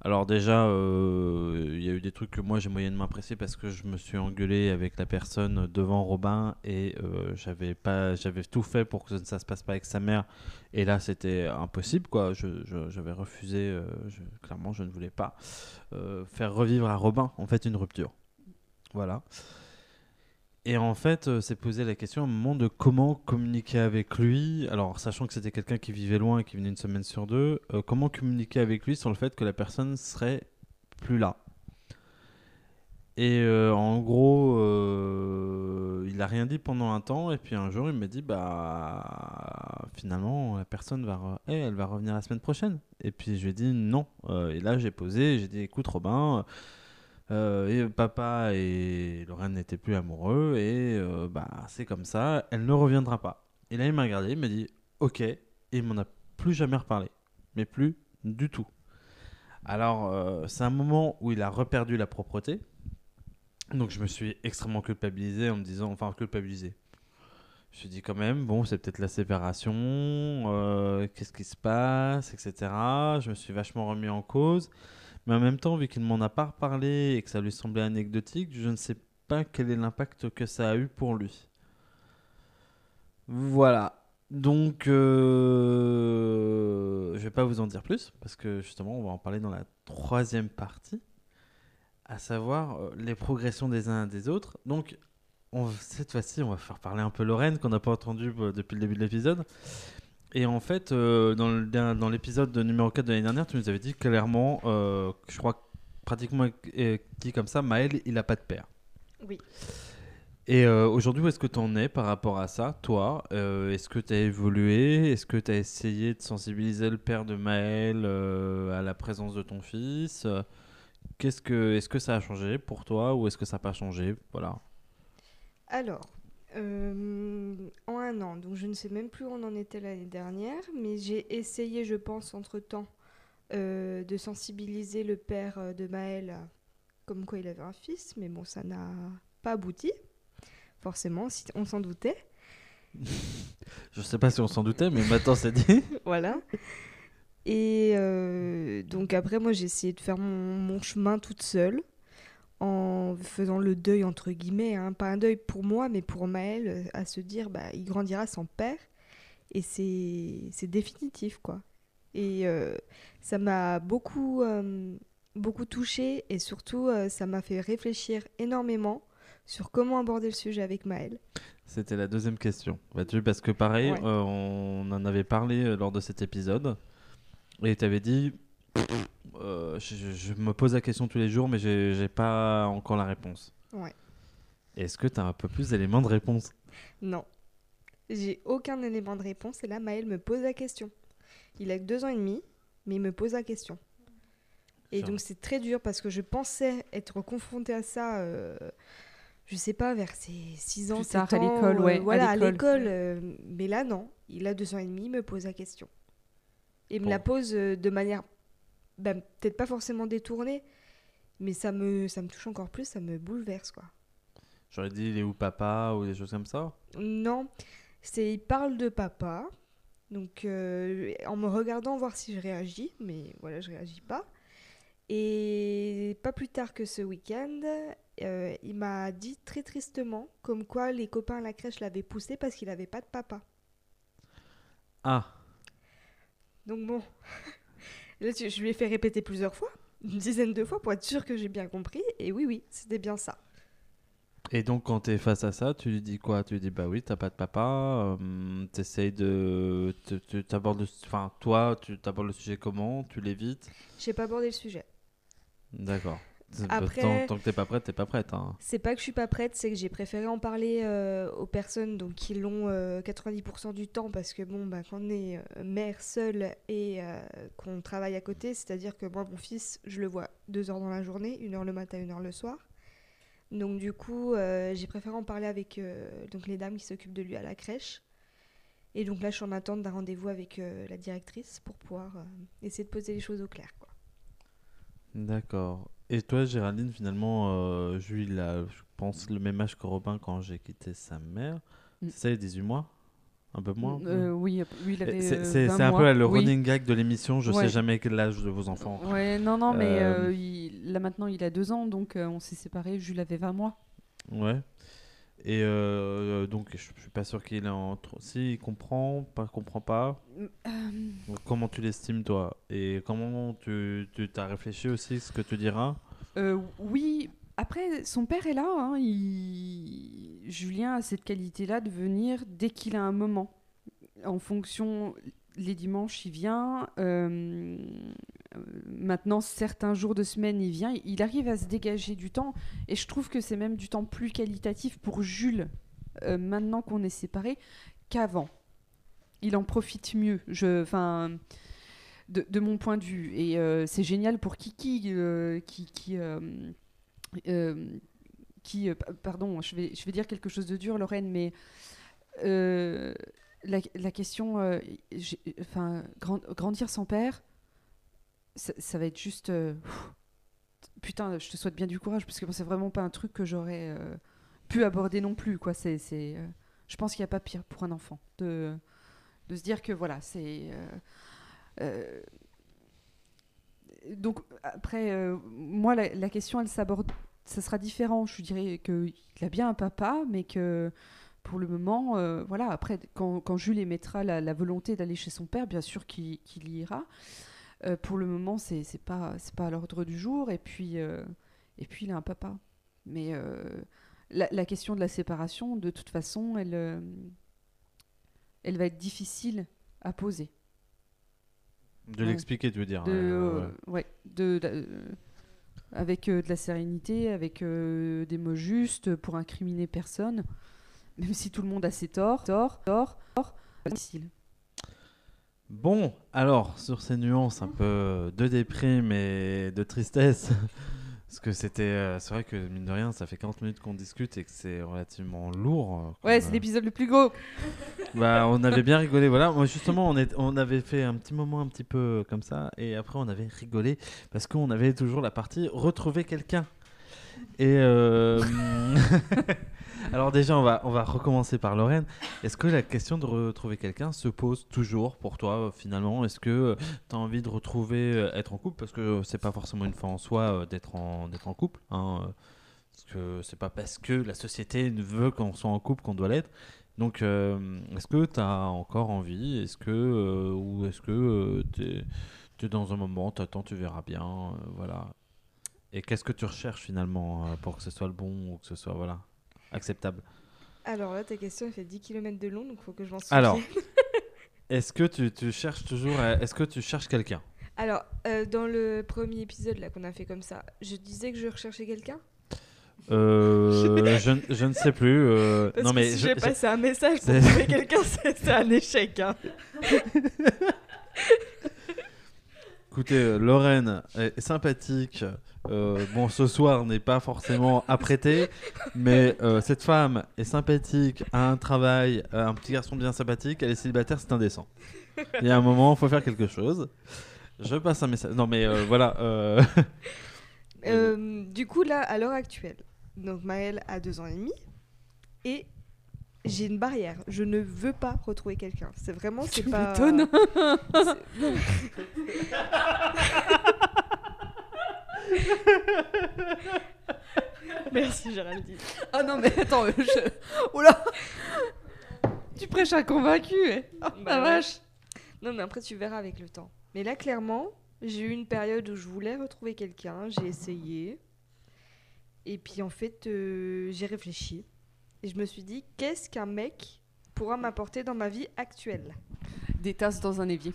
Alors déjà, euh, il y a eu des trucs que moi j'ai moyennement apprécié parce que je me suis engueulé avec la personne devant Robin et euh, j'avais pas, j'avais tout fait pour que ça ne se passe pas avec sa mère. Et là, c'était impossible, quoi. J'avais refusé, euh, clairement, je ne voulais pas faire revivre à Robin en fait une rupture. Voilà. Et en fait, euh, s'est posé la question à un moment de comment communiquer avec lui. Alors, sachant que c'était quelqu'un qui vivait loin et qui venait une semaine sur deux, euh, comment communiquer avec lui sur le fait que la personne serait plus là? Et euh, en gros, euh, il a rien dit pendant un temps, et puis un jour, il m'a dit bah finalement, la personne va, eh, elle va revenir la semaine prochaine. Et puis je lui ai dit non. Et là, j'ai posé, j'ai dit écoute, Robin. Euh, et papa et Lorraine n'étaient plus amoureux et euh, bah c'est comme ça, elle ne reviendra pas. Et là il m'a regardé, il m'a dit ok et il m'en a plus jamais reparlé, mais plus du tout. Alors euh, c'est un moment où il a reperdu la propreté, donc je me suis extrêmement culpabilisé en me disant, enfin culpabilisé. Je me suis dit quand même, bon c'est peut-être la séparation, qu'est-ce qui se passe, etc. Je me suis vachement remis en cause. Mais en même temps, vu qu'il ne m'en a pas reparlé et que ça lui semblait anecdotique, je ne sais pas quel est l'impact que ça a eu pour lui. Voilà. Donc, euh, je vais pas vous en dire plus, parce que justement, on va en parler dans la troisième partie, à savoir euh, les progressions des uns et des autres. Donc, on- cette fois-ci, on va faire parler un peu Lorraine, qu'on n'a pas entendu euh, depuis le début de l'épisode. Et en fait, euh, dans l'épisode de numéro 4 de l'année dernière, tu nous avais dit clairement, euh, je crois pratiquement euh, dit comme ça, Maël, il a pas de père. Oui. Et euh, aujourd'hui, où est-ce que tu en es par rapport à ça, toi? Euh, Est-ce que tu as évolué? Est-ce que tu as essayé de sensibiliser le père de Maël euh, à la présence de ton fils? Euh, Qu'est-ce que, Est-ce que ça a changé pour toi ou est-ce que ça n'a pas changé? Voilà. Alors, euh, en un an, donc je ne sais même plus où on en était l'année dernière, mais j'ai essayé, je pense, entre-temps, euh, de sensibiliser le père euh, de Maël comme quoi il avait un fils, mais bon, ça n'a pas abouti, forcément, si on s'en doutait. <laughs> Je sais pas si on s'en doutait, mais maintenant c'est dit. <laughs> voilà. Et euh, donc après, moi, j'ai essayé de faire mon, mon chemin toute seule, en faisant le deuil, entre guillemets, hein. pas un deuil pour moi, mais pour Maël, euh, à se dire, bah, il grandira sans père, et c'est définitif, quoi. Et euh, ça m'a beaucoup, euh, beaucoup touchée, et surtout, euh, ça m'a fait réfléchir énormément sur comment aborder le sujet avec Maël. C'était la deuxième question. Vois-tu, parce que pareil, Ouais. on en avait parlé lors de cet épisode. Et tu avais dit euh, je, me pose la question tous les jours, mais j'ai pas encore la réponse. Ouais. Est-ce que tu as un peu plus d'éléments de réponse? Non. J'ai aucun élément de réponse et là Maël me pose la question. Il a que deux ans et demi, mais il me pose la question. Et donc c'est très dur parce que je pensais être confrontée à ça, euh, je sais pas, vers ses 6 ans, Plus 7 tard, à ans. l'école, euh, ouais, Voilà, à l'école. euh, mais là non, il a deux ans et demi, il me pose la question. Et me Bon. la pose euh, de manière, bah, peut-être pas forcément détournée, mais ça me, ça me touche encore plus, ça me bouleverse quoi. J'aurais dit il est où papa ou des choses comme ça. Non, c'est il parle de papa. Donc euh, en me regardant voir si je réagis, mais voilà, je réagis pas. Et pas plus tard que ce week-end, euh, il m'a dit très tristement comme quoi les copains à la crèche l'avaient poussé parce qu'il n'avait pas de papa. Ah, Donc bon, <laughs> là tu- je lui ai fait répéter plusieurs fois, une dizaine de fois pour être sûr que j'ai bien compris. Et oui, oui, c'était bien ça. et donc quand tu es face à ça, tu lui dis quoi? Tu lui dis bah oui, t'as pas de papa, euh, t'essayes de. t'abordes le- Enfin, toi, tu t'abordes le sujet comment? Tu l'évites? J'ai pas abordé le sujet. D'accord. Après- Tant, tant que t'es pas prête, t'es pas prête. Hein. C'est pas que je suis pas prête, c'est que j'ai préféré en parler euh, aux personnes donc, qui l'ont euh, 90% du temps parce que bon, bah, quand on est euh, mère seule et euh, qu'on travaille à côté, c'est-à-dire que moi, mon fils, je le vois deux heures dans la journée, une heure le matin, une heure le soir. Donc du coup, euh, j'ai préféré en parler avec euh, donc, les dames qui s'occupent de lui à la crèche. Et donc là, je suis en attente d'un rendez-vous avec euh, la directrice pour pouvoir euh, essayer de poser les choses au clair. Quoi. D'accord. Et toi, Géraldine, finalement, euh, Jules, il a, je pense, le même âge que Robin quand j'ai quitté sa mère. Mm. C'est ça, il a 18 mois? Un peu moins Euh, oui, lui, il avait. C'est euh, c'est- 20 c'est un mois. peu le Oui. running gag de l'émission. Je Ouais. sais jamais quel âge de vos enfants. Ouais, non, non, mais Euh, il- là maintenant il a deux ans, donc on s'est séparés. Jules avait 20 mois. Ouais. Et euh, donc, je je suis pas sûr qu'il est en. Si, il comprend, pas comprend pas. Euh, Comment tu l'estimes, toi? Et comment tu tu t'as réfléchi aussi ce que tu diras? Euh, oui, après, son père est là. hein, il- Julien a cette qualité-là de venir dès qu'il a un moment. En fonction, les dimanches, il vient. Maintenant, certains jours de semaine, il vient. Il arrive à se dégager du temps. Et je trouve que c'est même du temps plus qualitatif pour Jules, euh, maintenant qu'on est séparés, qu'avant. Il en profite mieux. Je, enfin, de, mon point de vue. Et euh, c'est génial pour Kiki, euh, qui, qui, qui pa- pardon, je vais, je vais dire quelque chose de dur, Lorraine, mais la, question, enfin, grand- grandir sans père, ça, va être juste, euh, putain, je te souhaite bien du courage, parce que c'est vraiment pas un truc que j'aurais euh, pu aborder non plus, quoi. C'est, euh, je pense qu'il n'y a pas pire pour un enfant de, se dire que voilà, c'est donc après, moi, la, question, elle s'aborde, ça sera différent. Je dirais qu'il a bien un papa, mais que pour le moment, voilà, après, quand, quand Jules émettra la, volonté d'aller chez son père, bien sûr qu'il qu'il y ira. Euh, pour le moment, c'est c'est pas, c'est pas à l'ordre du jour. Et puis, euh, et puis, il a un papa. Mais euh, la, la question de la séparation, de toute façon, elle, elle va être difficile à poser. De Ouais. l'expliquer, tu veux dire de, ouais, euh, ouais, de, de- avec de la sérénité, avec des mots justes pour incriminer personne, même si tout le monde a ses torts, torts, torts, torts, difficile. Bon, alors, sur ces nuances un peu de déprime et de tristesse, <laughs> parce que c'était. euh, c'est vrai que, mine de rien, ça fait 40 minutes qu'on discute et que c'est relativement lourd. euh, comme, Ouais, c'est euh, l'épisode le plus gros. <laughs> Bah, on avait bien rigolé, voilà. Moi, justement, on, est, on avait fait un petit moment un petit peu comme ça, et après, on avait rigolé parce qu'on avait toujours la partie retrouver quelqu'un. Et euh, <laughs> alors déjà, on va, on va recommencer par Lorraine. Est-ce que la question de retrouver quelqu'un se pose toujours pour toi euh, finalement? Est-ce que tu as envie de retrouver euh, être en couple? Parce que c'est pas forcément une fin en soi euh, d'être en, d'être en couple. hein, euh, parce que c'est pas parce que la société veut qu'on soit en couple qu'on doit l'être. Donc, euh, est-ce que tu as encore envie? Est-ce que euh, ou est-ce que tu es, dans un moment, t'attends, tu verras bien, euh, voilà. Et qu'est-ce que tu recherches finalement euh, pour que ce soit le bon ou que ce soit voilà acceptable? Alors là, ta question, elle fait 10 km de long, donc faut que je m'en souvienne. Alors, <laughs> est-ce que tu, tu cherches toujours à- Est-ce que tu cherches quelqu'un? Alors, euh, dans le premier épisode là qu'on a fait comme ça, je disais que je recherchais quelqu'un? Euh, <laughs> je, ne- je ne sais plus. euh, Parce non que mais si j'ai passé un message pour trouver quelqu'un, <laughs> c'est un échec. hein. Écoutez, euh, Lorraine est sympathique. Euh, bon, ce soir n'est pas forcément apprêté, mais euh, cette femme est sympathique, a un travail, a un petit garçon bien sympathique, elle est célibataire, c'est indécent. Il y a un moment, il faut faire quelque chose. Je passe un message. Non, mais euh, voilà. euh, Euh, du coup, là, à l'heure actuelle, donc Maëlle a deux ans et demi et j'ai une barrière. Je ne veux pas retrouver quelqu'un. C'est vraiment, c'est Tu pas. m'étonnes. <laughs> <laughs> <laughs> Merci Géraldine. Ah non, mais attends, je... Oula Tu prêches un convaincu eh. Oh, Bah la vache Non, mais après, tu verras avec le temps. Mais là, clairement, j'ai eu une période où je voulais retrouver quelqu'un, j'ai essayé. Et puis, en fait, euh, j'ai réfléchi. Et je me suis dit, qu'est-ce qu'un mec pourra m'apporter dans ma vie actuelle? Des tasses dans un évier.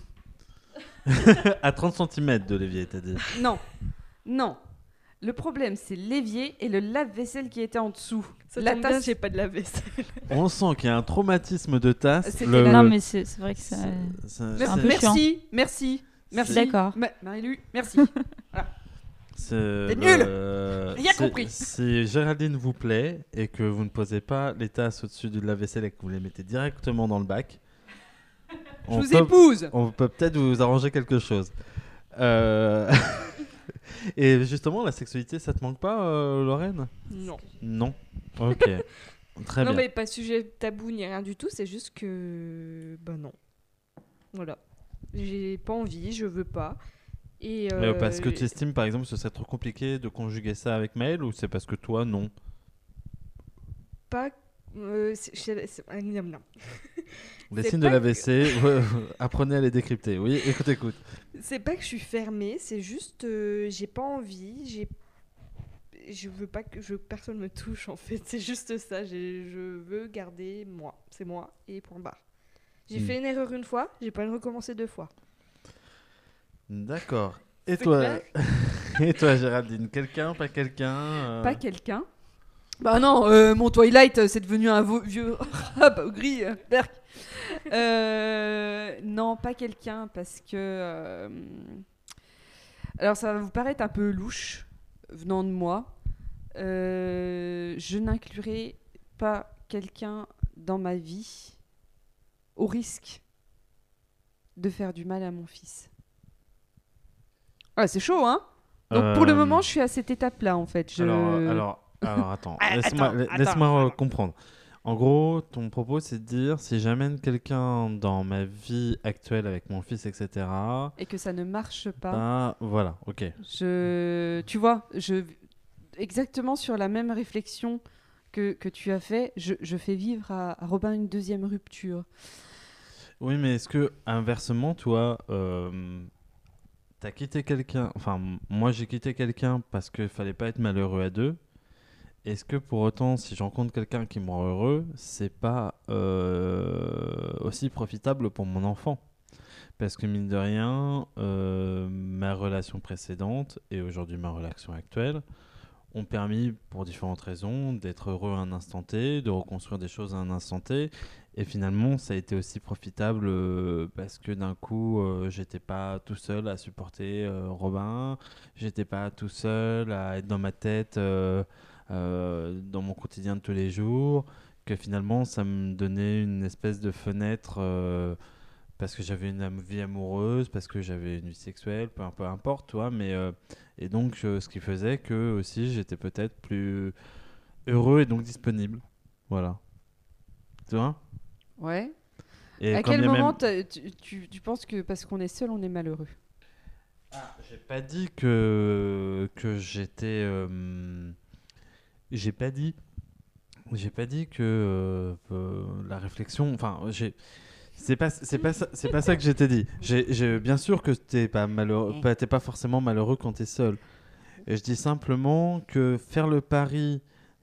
<laughs> <laughs> à 30 cm de l'évier, t'as dit. Non, non. Le problème, c'est l'évier et le lave-vaisselle qui était en dessous. Ça La tombe bien, tasse- j'ai pas de la vaisselle. <laughs> On sent qu'il y a un traumatisme de tasse. Le- Non, mais c'est vrai que ça. un Merci, peu merci, merci, merci. D'accord. Ma- Marie-Lu, merci. <laughs> C'est nul Rien si- compris. Si Géraldine vous plaît et que vous ne posez pas les tasses au-dessus du lave-vaisselle et que vous les mettez directement dans le bac, <laughs> Je on vous peut, épouse. on peut peut-être vous arranger quelque chose. Euh, et justement, la sexualité, ça te manque pas, euh, Lorraine? Non. Non. Ok. <laughs> Très non, bien. mais pas sujet tabou ni rien du tout, c'est juste que. Ben non. Voilà. J'ai pas envie, je veux pas. Et. Mais euh, parce que tu estimes, par exemple, que ce serait trop compliqué de conjuguer ça avec Maël ou c'est parce que toi, non? Pas. Euh. Les <laughs> signes de que- l'AVC, <laughs> apprenez à les décrypter. Oui, écoute, écoute. C'est pas que je suis fermée, c'est juste euh, j'ai pas envie, j'ai je veux pas que je personne me touche en fait, c'est juste ça, j'ai- je veux garder moi, c'est moi et point barre. J'ai Hmm. fait une erreur une fois, j'ai pas envie de recommencer deux fois. D'accord. Et C'est toi, <laughs> et toi, Géraldine, quelqu'un, pas quelqu'un euh, Pas quelqu'un. Bah non, euh, mon Twilight, euh, c'est devenu un vieux <laughs> rap gris. euh. Euh, non, pas quelqu'un, parce que... euh, Alors, ça va vous paraître un peu louche, venant de moi. Je n'inclurai pas quelqu'un dans ma vie au risque de faire du mal à mon fils. Ah, c'est chaud, hein? Donc, pour le moment, je suis à cette étape-là, en fait. Je... Alors, alors, alors, attends, Ah, laisse-moi euh, comprendre. En gros, ton propos, c'est de dire si j'amène quelqu'un dans ma vie actuelle avec mon fils, etc. et que ça ne marche pas. Bah, voilà, ok. Je, tu vois, je, exactement sur la même réflexion que, que tu as fait, je, je fais vivre à, à Robin une deuxième rupture. Oui, mais est-ce que, inversement, toi, euh, t'as quitté quelqu'un, enfin, moi j'ai quitté quelqu'un parce qu'il fallait pas être malheureux à deux. Est-ce que pour autant, si je rencontre quelqu'un qui me rend heureux, c'est pas euh, aussi profitable pour mon enfant? Parce que mine de rien, euh, ma relation précédente et aujourd'hui ma relation actuelle ont permis, pour différentes raisons, d'être heureux à un instant T, de reconstruire des choses à un instant T. Et finalement, ça a été aussi profitable euh, parce que d'un coup, euh, j'étais pas tout seul à supporter euh, Robin, j'étais pas tout seul à être dans ma tête, dans mon quotidien de tous les jours, que finalement, ça me donnait une espèce de fenêtre euh, parce que j'avais une vie amoureuse, parce que j'avais une vie sexuelle, peu, peu importe, tu vois. Mais, euh, et donc, euh, ce qui faisait que aussi j'étais peut-être plus heureux et donc disponible. Voilà. Tu vois? Ouais. et à quel même- moment tu, tu- tu penses que parce qu'on est seul, on est malheureux? J'ai pas dit que que j'étais. Euh, j'ai pas dit. J'ai pas dit que euh, euh, la réflexion. Enfin, j'ai. C'est pas c'est pas ça c'est pas ça que j'étais dit. J'ai bien sûr que t'es pas malheureux pas t'es pas forcément malheureux quand t'es seul. Et je dis simplement que faire le pari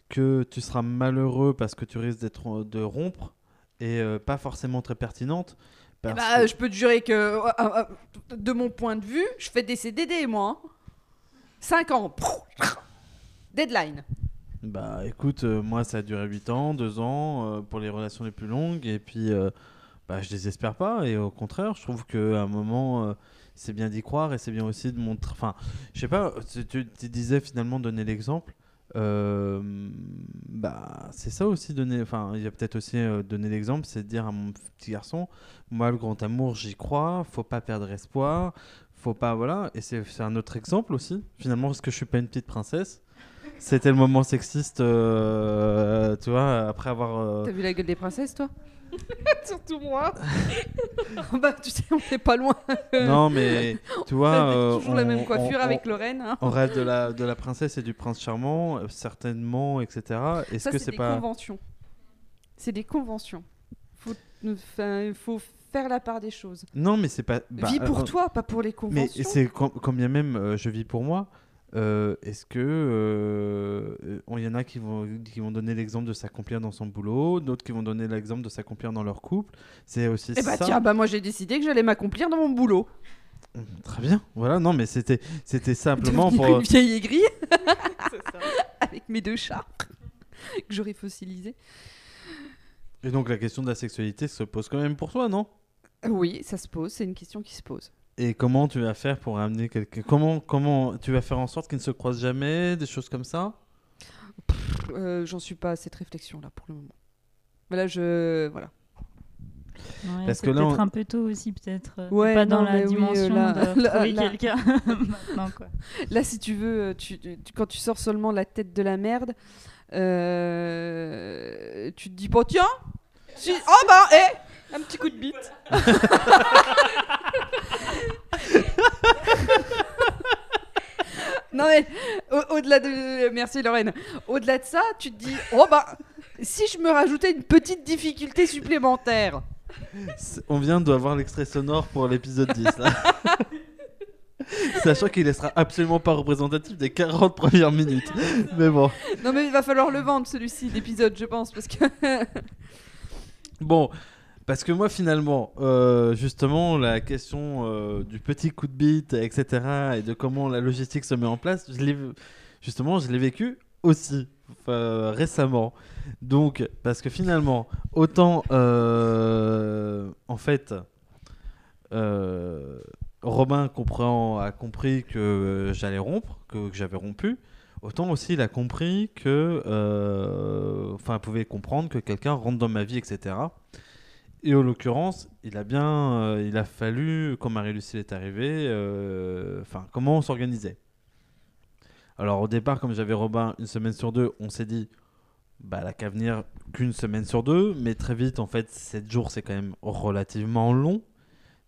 que tu seras malheureux parce que tu risques d'être de rompre est euh, pas forcément très pertinente. Eh parce bah, que- je peux te jurer que, euh, euh, euh, de mon point de vue, je fais des CDD, moi. 5 ans. Deadline. Bah écoute, euh, moi ça a duré 8 ans, 2 ans euh, pour les relations les plus longues et puis euh, bah, je désespère pas et au contraire je trouve qu'à un moment euh, c'est bien d'y croire et c'est bien aussi de montrer... Enfin je sais pas, tu, tu- disais finalement donner l'exemple. bah c'est ça aussi donner enfin il y a peut-être aussi donner l'exemple c'est de dire à mon petit garçon moi le grand amour j'y crois faut pas perdre espoir faut pas voilà et c'est c'est un autre exemple aussi finalement parce que je suis pas une petite princesse c'était le moment sexiste, euh, tu vois, après avoir. euh, T'as vu la gueule des princesses, toi <laughs> Surtout moi. <laughs> bah, tu sais, on n'est pas loin. Non, mais tu vois. <laughs> Euh, toujours la on- même coiffure on- avec on- Lorraine. hein. On rêve de la, de la princesse et du prince charmant, euh, certainement, etc. Est-ce que c'est c'est des pas. conventions. C'est des conventions. Faut, il faut faire la part des choses. Non, mais c'est pas. bah, Vis pour euh, toi, pas pour les Mais conventions. c'est quand, quand bien même euh, je vis pour moi. Euh, Est-ce que euh, euh, il y en a qui vont qui vont donner l'exemple de s'accomplir dans son boulot, d'autres qui vont donner l'exemple de s'accomplir dans leur couple. C'est aussi Eh bah ça. tiens, bah moi j'ai décidé que j'allais m'accomplir dans mon boulot. Très bien. Voilà. Non, mais c'était c'était simplement Devenir pour. une vieille aigrie <laughs> <laughs> avec mes deux chats <laughs> que j'aurais fossilisés. Et donc la question de la sexualité se pose quand même pour toi, non? Oui, ça se pose, c'est une question qui se pose. Et comment tu vas faire pour amener quelqu'un Comment comment tu vas faire en sorte qu'ils ne se croisent jamais, des choses comme ça? Euh, J'en suis pas à cette réflexion là pour le moment. Mais là, je. Voilà. Ouais, Parce que là, peut-être on- un peu tôt aussi, peut-être. euh, Ouais, pas dans non, la oui, euh, dimension là- de <laughs> là- trouver quelqu'un <laughs> maintenant, quoi. Là, si tu veux, tu, tu- quand tu sors seulement la tête de la merde, euh, tu te dis pas, tiens, si, oh bah, hé, un petit coup de bite. <laughs> <laughs> non mais, au- au-delà de, merci Lorraine, au-delà de ça, tu te dis, oh bah, si je me rajoutais une petite difficulté supplémentaire. On vient d'avoir l'extrait sonore pour l'épisode 10 là. <laughs> Sachant qu'il ne sera absolument pas représentatif des 40 premières minutes. <laughs> Mais bon. Non mais il va falloir le vendre celui-ci, l'épisode, je pense, parce que... Bon, parce que moi finalement, euh, justement, la question euh, du petit coup de bite, etc., et de comment la logistique se met en place, justement, je l'ai vécu aussi enfin, récemment. Donc, parce que finalement, autant, euh, en fait, euh, Robin a compris que euh, j'allais rompre, que, que j'avais rompu. Autant aussi, il a compris que, euh, enfin, pouvait comprendre que quelqu'un rentre dans ma vie, etc. Et en l'occurrence, il a bien, euh, il a fallu, quand Marie-Lucille est arrivée, euh, enfin, comment on s'organisait? Alors au départ, comme j'avais Robin une semaine sur deux, on s'est dit, bah, elle qu'à venir qu'une semaine sur deux, mais très vite, en fait, 7 jours, c'est quand même relativement long.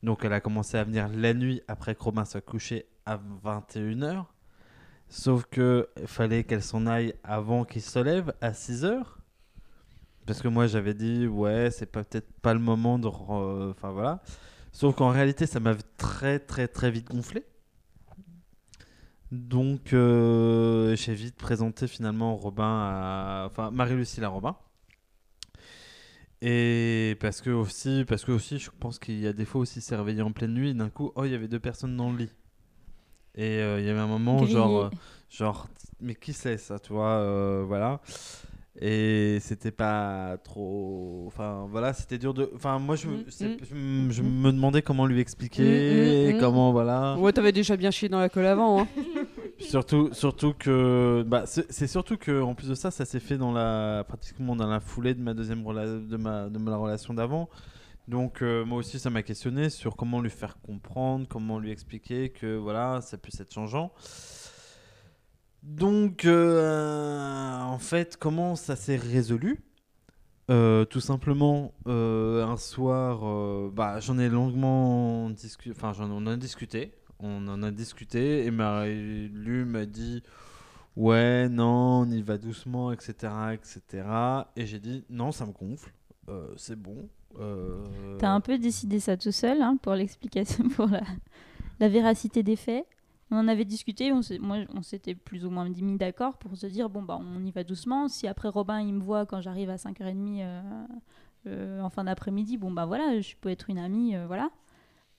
Donc elle a commencé à venir la nuit après que Robin soit couché à 21h. Sauf que fallait qu'elle s'en aille avant qu'il se lève à 6h. Parce que moi j'avais dit ouais c'est peut-être pas le moment de re- enfin voilà. Sauf qu'en réalité ça m'avait très très très vite gonflé. Donc euh, j'ai vite présenté finalement Robin à enfin Marie-Lucille à Robin. Et parce que aussi parce que aussi je pense qu'il y a des fois aussi s'est réveillé en pleine nuit et d'un coup oh il y avait deux personnes dans le lit. Et euh, il y avait un moment Grillé. genre euh, genre mais qui c'est ça tu vois euh, voilà et c'était pas trop enfin voilà c'était dur de enfin moi je, me- Mm, mm. je, me- je me demandais comment lui expliquer Mm, mm, mm. comment voilà Ouais, t'avais déjà bien chié dans la colle avant. Hein. <laughs> surtout surtout que bah c'est surtout que en plus de ça ça s'est fait dans la pratiquement dans la foulée de ma deuxième de ma de ma relation d'avant Donc euh, moi aussi ça m'a questionné sur comment lui faire comprendre, comment lui expliquer que voilà ça puisse être changeant. Donc euh, en fait comment ça s'est résolu? Euh, Tout simplement euh, un soir, bah, j'en ai longuement discuté, enfin j'en en a discuté, on en a discuté et Marie-Lu m'a dit ouais non on y va doucement etc etc et j'ai dit non ça me gonfle, c'est bon. T'as un peu décidé ça tout seul hein, pour l'explication, <laughs> pour la véracité des faits? On en avait discuté, on moi on s'était plus ou moins mis d'accord pour se dire bon bah on y va doucement. Si après Robin il me voit quand j'arrive à 5h30 euh, euh, en fin d'après-midi, bon bah voilà, je peux être une amie, euh, voilà.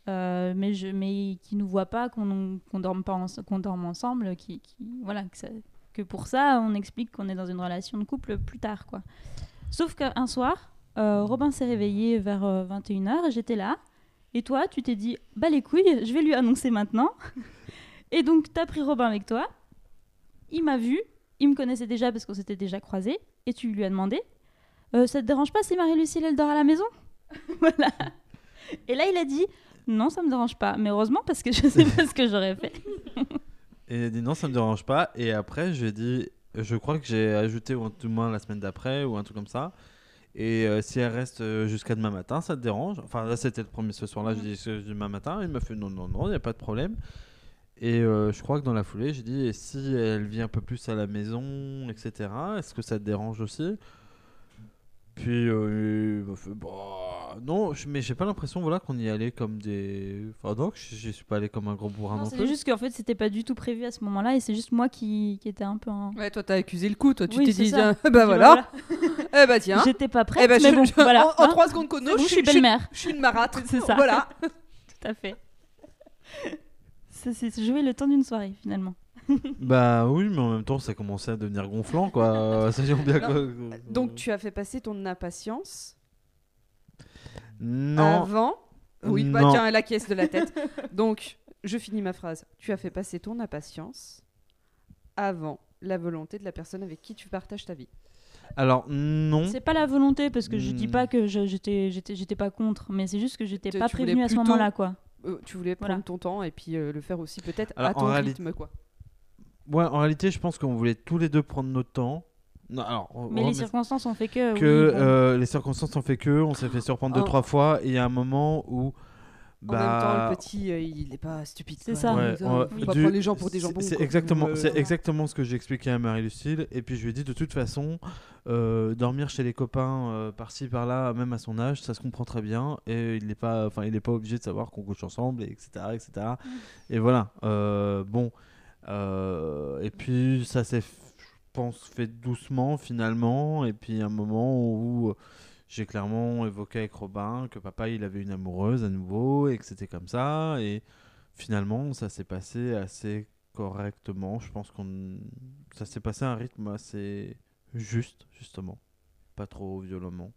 Euh, mais je mais qui nous voit pas, qu'on qu'on dorme dorme ensemble, qui, qui- voilà que, ça- que pour ça on explique qu'on est dans une relation de couple plus tard quoi. Sauf qu'un soir, Robin s'est réveillé vers 21h et j'étais là. Et toi, tu t'es dit, bah les couilles, je vais lui annoncer maintenant. <laughs> et donc, t'as pris Robin avec toi. Il m'a vu. Il me connaissait déjà parce qu'on s'était déjà croisés. Et tu lui as demandé, Euh, ça te dérange pas si Marie-Lucille, elle dort à la maison? <laughs> Voilà. Et là, il a dit, non, ça me dérange pas. Mais heureusement, parce que je sais pas ce que j'aurais fait. <laughs> Et il a dit non, ça me dérange pas. Et après, je lui ai dit, je crois que j'ai ajouté, ou tout moins la semaine d'après, ou un truc comme ça. Et euh, si elle reste euh, jusqu'à demain matin, ça te dérange? Enfin, là, c'était le premier ce soir-là. Je dis demain matin. Il m'a fait non, non, non, il n'y a pas de problème. Et euh, je crois que dans la foulée, j'ai dit, et si elle vient un peu plus à la maison, etc., est-ce que ça te dérange aussi? Puis euh, il m'a fait, bah, non, je- mais j'ai pas l'impression voilà, qu'on y allait comme des. Enfin, donc, j'y suis pas allé comme un gros bourrin non, Non, plus. c'est juste qu'en fait, c'était pas du tout prévu à ce moment-là. Et c'est juste moi qui, qui était un peu en. Ouais, toi, t'as accusé le coup, toi. Tu Oui, t'es dit, <laughs> bah voilà. <laughs> Eh bah tiens. J'étais pas prête, Eh ben, mais je- bon, je- voilà. En, en hein. trois secondes chrono, je, je je suis- belle-mère. Je suis une marâtre. <laughs> C'est ça. Voilà. Tout à fait. Ça s'est joué le temps d'une soirée, finalement. <laughs> Bah oui, mais en même temps, ça commençait à devenir gonflant, quoi. <laughs> Sachant bien Non. que- Donc, tu as fait passer ton impatience Non. avant. Oui, bah Non. tiens, la caisse de la tête. <laughs> Donc, je finis ma phrase. Tu as fait passer ton impatience avant la volonté de la personne avec qui tu partages ta vie. Alors, non. C'est pas la volonté, parce que je dis Hmm. pas que j'étais j'étais j'étais pas contre, mais c'est juste que j'étais pas prévenue à ce moment-là, quoi. Euh, tu voulais prendre Voilà. ton temps et puis euh, le faire aussi peut-être à ton rythme, quoi. Ouais, en réalité, je pense qu'on voulait tous les deux prendre notre temps. Non, alors, on- Mais on les circonstances ont fait que. que oui, bon. euh, les circonstances ont fait que on s'est fait surprendre deux trois fois et il y a un moment où En même temps, bah le petit, euh, il est pas stupide. C'est ça. Ouais, Il faut on- pas du- prendre les gens pour des jambons. C'est exactement, Euh, c'est exactement ce que j'ai expliqué à Marie-Lucille. Et puis je lui ai dit de toute façon, euh, dormir chez les copains euh, par-ci par-là, même à son âge, ça se comprend très bien. Et il n'est pas, enfin, il n'est pas obligé de savoir qu'on couche ensemble, et etc., etc. Et voilà. euh, bon. euh, et puis ça s'est, je pense, fait doucement finalement. Et puis un moment où euh, j'ai clairement évoqué avec Robin que papa il avait une amoureuse à nouveau et que c'était comme ça. Et finalement, ça s'est passé assez correctement. Je pense qu'on ça s'est passé à un rythme assez juste, justement, pas trop violemment.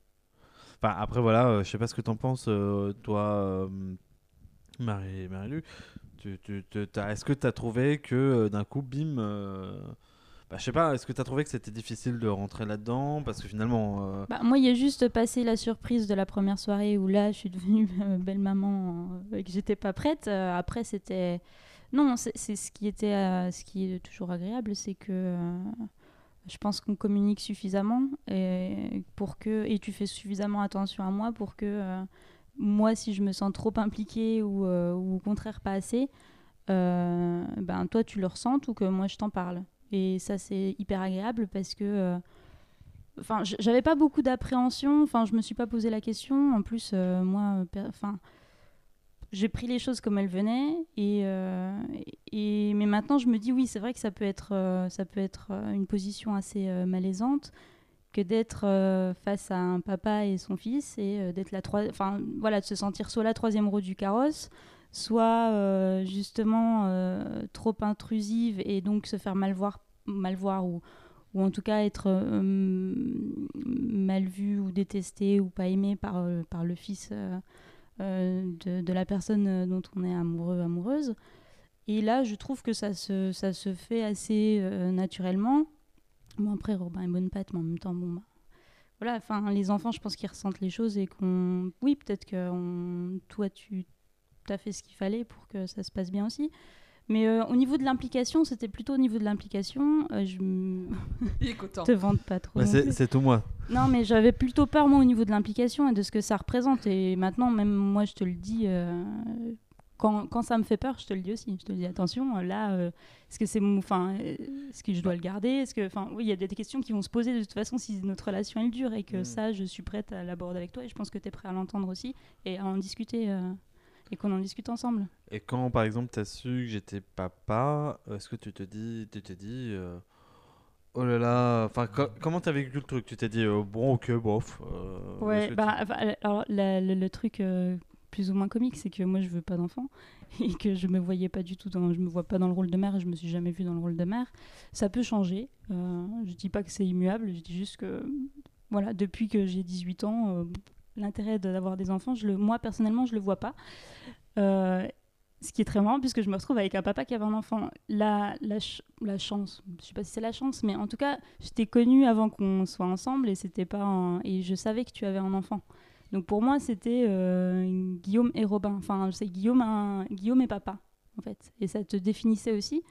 Enfin, après voilà, euh, je sais pas ce que t'en penses, euh, toi, euh, Marie, Marie-Lu. Tu, tu, tu- t'as- est-ce que tu as trouvé que euh, d'un coup, bim, euh, bah, je sais pas, est-ce que tu as trouvé que c'était difficile de rentrer là-dedans Parce que finalement, euh, Bah, moi, il y a juste passé la surprise de la première soirée où là, je suis devenue <laughs> euh, belle maman euh, et que j'étais pas prête. Après, c'était non, c'est ce qui était, ce qui est toujours agréable, c'est que je pense qu'on communique suffisamment et pour que tu fais suffisamment attention à moi pour que moi, si je me sens trop impliquée ou, au contraire pas assez, ben toi, tu le ressens ou que moi, je t'en parle. Et ça, c'est hyper agréable parce que euh, enfin j'avais pas beaucoup d'appréhension. Enfin je me suis pas posé la question. En plus euh, moi enfin j'ai pris les choses comme elles venaient. Et, euh, et mais maintenant je me dis oui c'est vrai que ça peut être ça peut être une position assez malaisante que d'être face à un papa et son fils et d'être la enfin voilà de se sentir soit la troisième roue du carrosse soit euh, justement euh, trop intrusive et donc se faire mal voir mal voir ou ou en tout cas être euh, mal vu ou détesté ou pas aimé par, par le fils de, de la personne dont on est amoureux, amoureuse. Et là, je trouve que ça se, ça se fait assez naturellement. Bon, après, Robin est bonne patte, mais en même temps, bon, bah, voilà, enfin, les enfants, je pense qu'ils ressentent les choses et qu'on. Oui, peut-être que toi, tu as fait ce qu'il fallait pour que ça se passe bien aussi. Mais euh, au niveau de l'implication, c'était plutôt au niveau de l'implication. euh, je m- <laughs> te vante pas trop. Bah, c'est tout moi. Non, mais j'avais plutôt peur, moi, au niveau de l'implication et de ce que ça représente. Et maintenant, même moi, je te le dis, euh, quand, quand ça me fait peur, je te le dis aussi. Je te dis, attention, là, euh, est-ce que c'est mon- enfin, est-ce que je dois le garder? Est-ce que, enfin, oui, il y a des questions qui vont se poser de toute façon si notre relation elle dure et que Mm. ça, je suis prête à l'aborder avec toi et je pense que tu es prêt à l'entendre aussi et à en discuter euh, et qu'on en discute ensemble. Et quand, par exemple, tu as su que j'étais papa, est-ce que tu te dis, tu t'es dit, euh, oh là là, enfin, co- comment t'as vécu le truc? Tu t'es dit, euh, bon, ok, bof. euh, ou Ouais, bah, alors la- le, le truc euh, plus ou moins comique, c'est que moi je veux pas d'enfant <laughs> et que je me voyais pas du tout dans, je me vois pas dans le rôle de mère et je me suis jamais vue dans le rôle de mère. Ça peut changer. je dis pas que c'est immuable, je dis juste que voilà, depuis que j'ai 18 ans, l'intérêt d'avoir des enfants, je le, moi personnellement, je le vois pas. Euh, ce qui est très marrant puisque je me retrouve avec un papa qui avait un enfant. La, la, la chance, je sais pas si c'est la chance, mais en tout cas, je t'ai connu avant qu'on soit ensemble et c'était pas un- et je savais que tu avais un enfant. Donc pour moi, c'était euh, Guillaume et Robin. Enfin, c'est Guillaume, Guillaume et papa, en fait. Et ça te définissait aussi.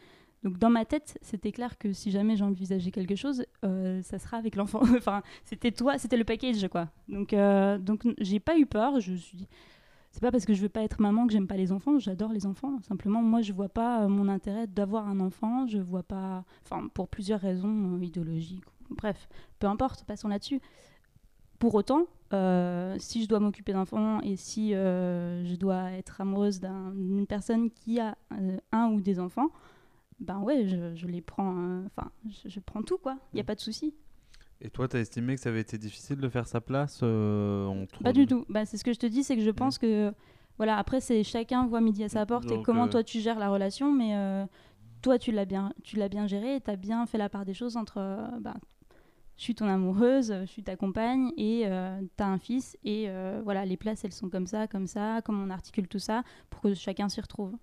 Donc dans ma tête, c'était clair que si jamais j'envisageais quelque chose, euh, ça sera avec l'enfant. <laughs> enfin, c'était toi, c'était le package, quoi. Donc, euh, donc j'ai pas eu peur. Je suis. C'est pas parce que je veux pas être maman que j'aime pas les enfants. J'adore les enfants. Simplement, moi, je vois pas euh, mon intérêt d'avoir un enfant. Je vois pas. Enfin, pour plusieurs raisons euh, idéologiques. Bref, peu importe. Passons là-dessus. Pour autant, si je dois m'occuper d'enfants et si je dois être amoureuse d'un- d'une personne qui a un ou des enfants, ben ouais, je, je les prends. euh, Enfin, je, je prends tout, quoi. Il n'y a pas de souci. Et toi, t'as estimé que ça avait été difficile de faire sa place euh, entre Pas du tout. Bah, c'est ce que je te dis, c'est que je pense que. Voilà, après, c'est chacun voit midi à sa porte et comment euh, toi tu gères la relation, mais toi tu l'as bien, tu l'as bien géré et tu as bien fait la part des choses entre. bah, je suis ton amoureuse, je suis ta compagne et euh, tu as un fils et euh, voilà, les places elles sont comme ça, comme ça, comment on articule tout ça pour que chacun s'y retrouve.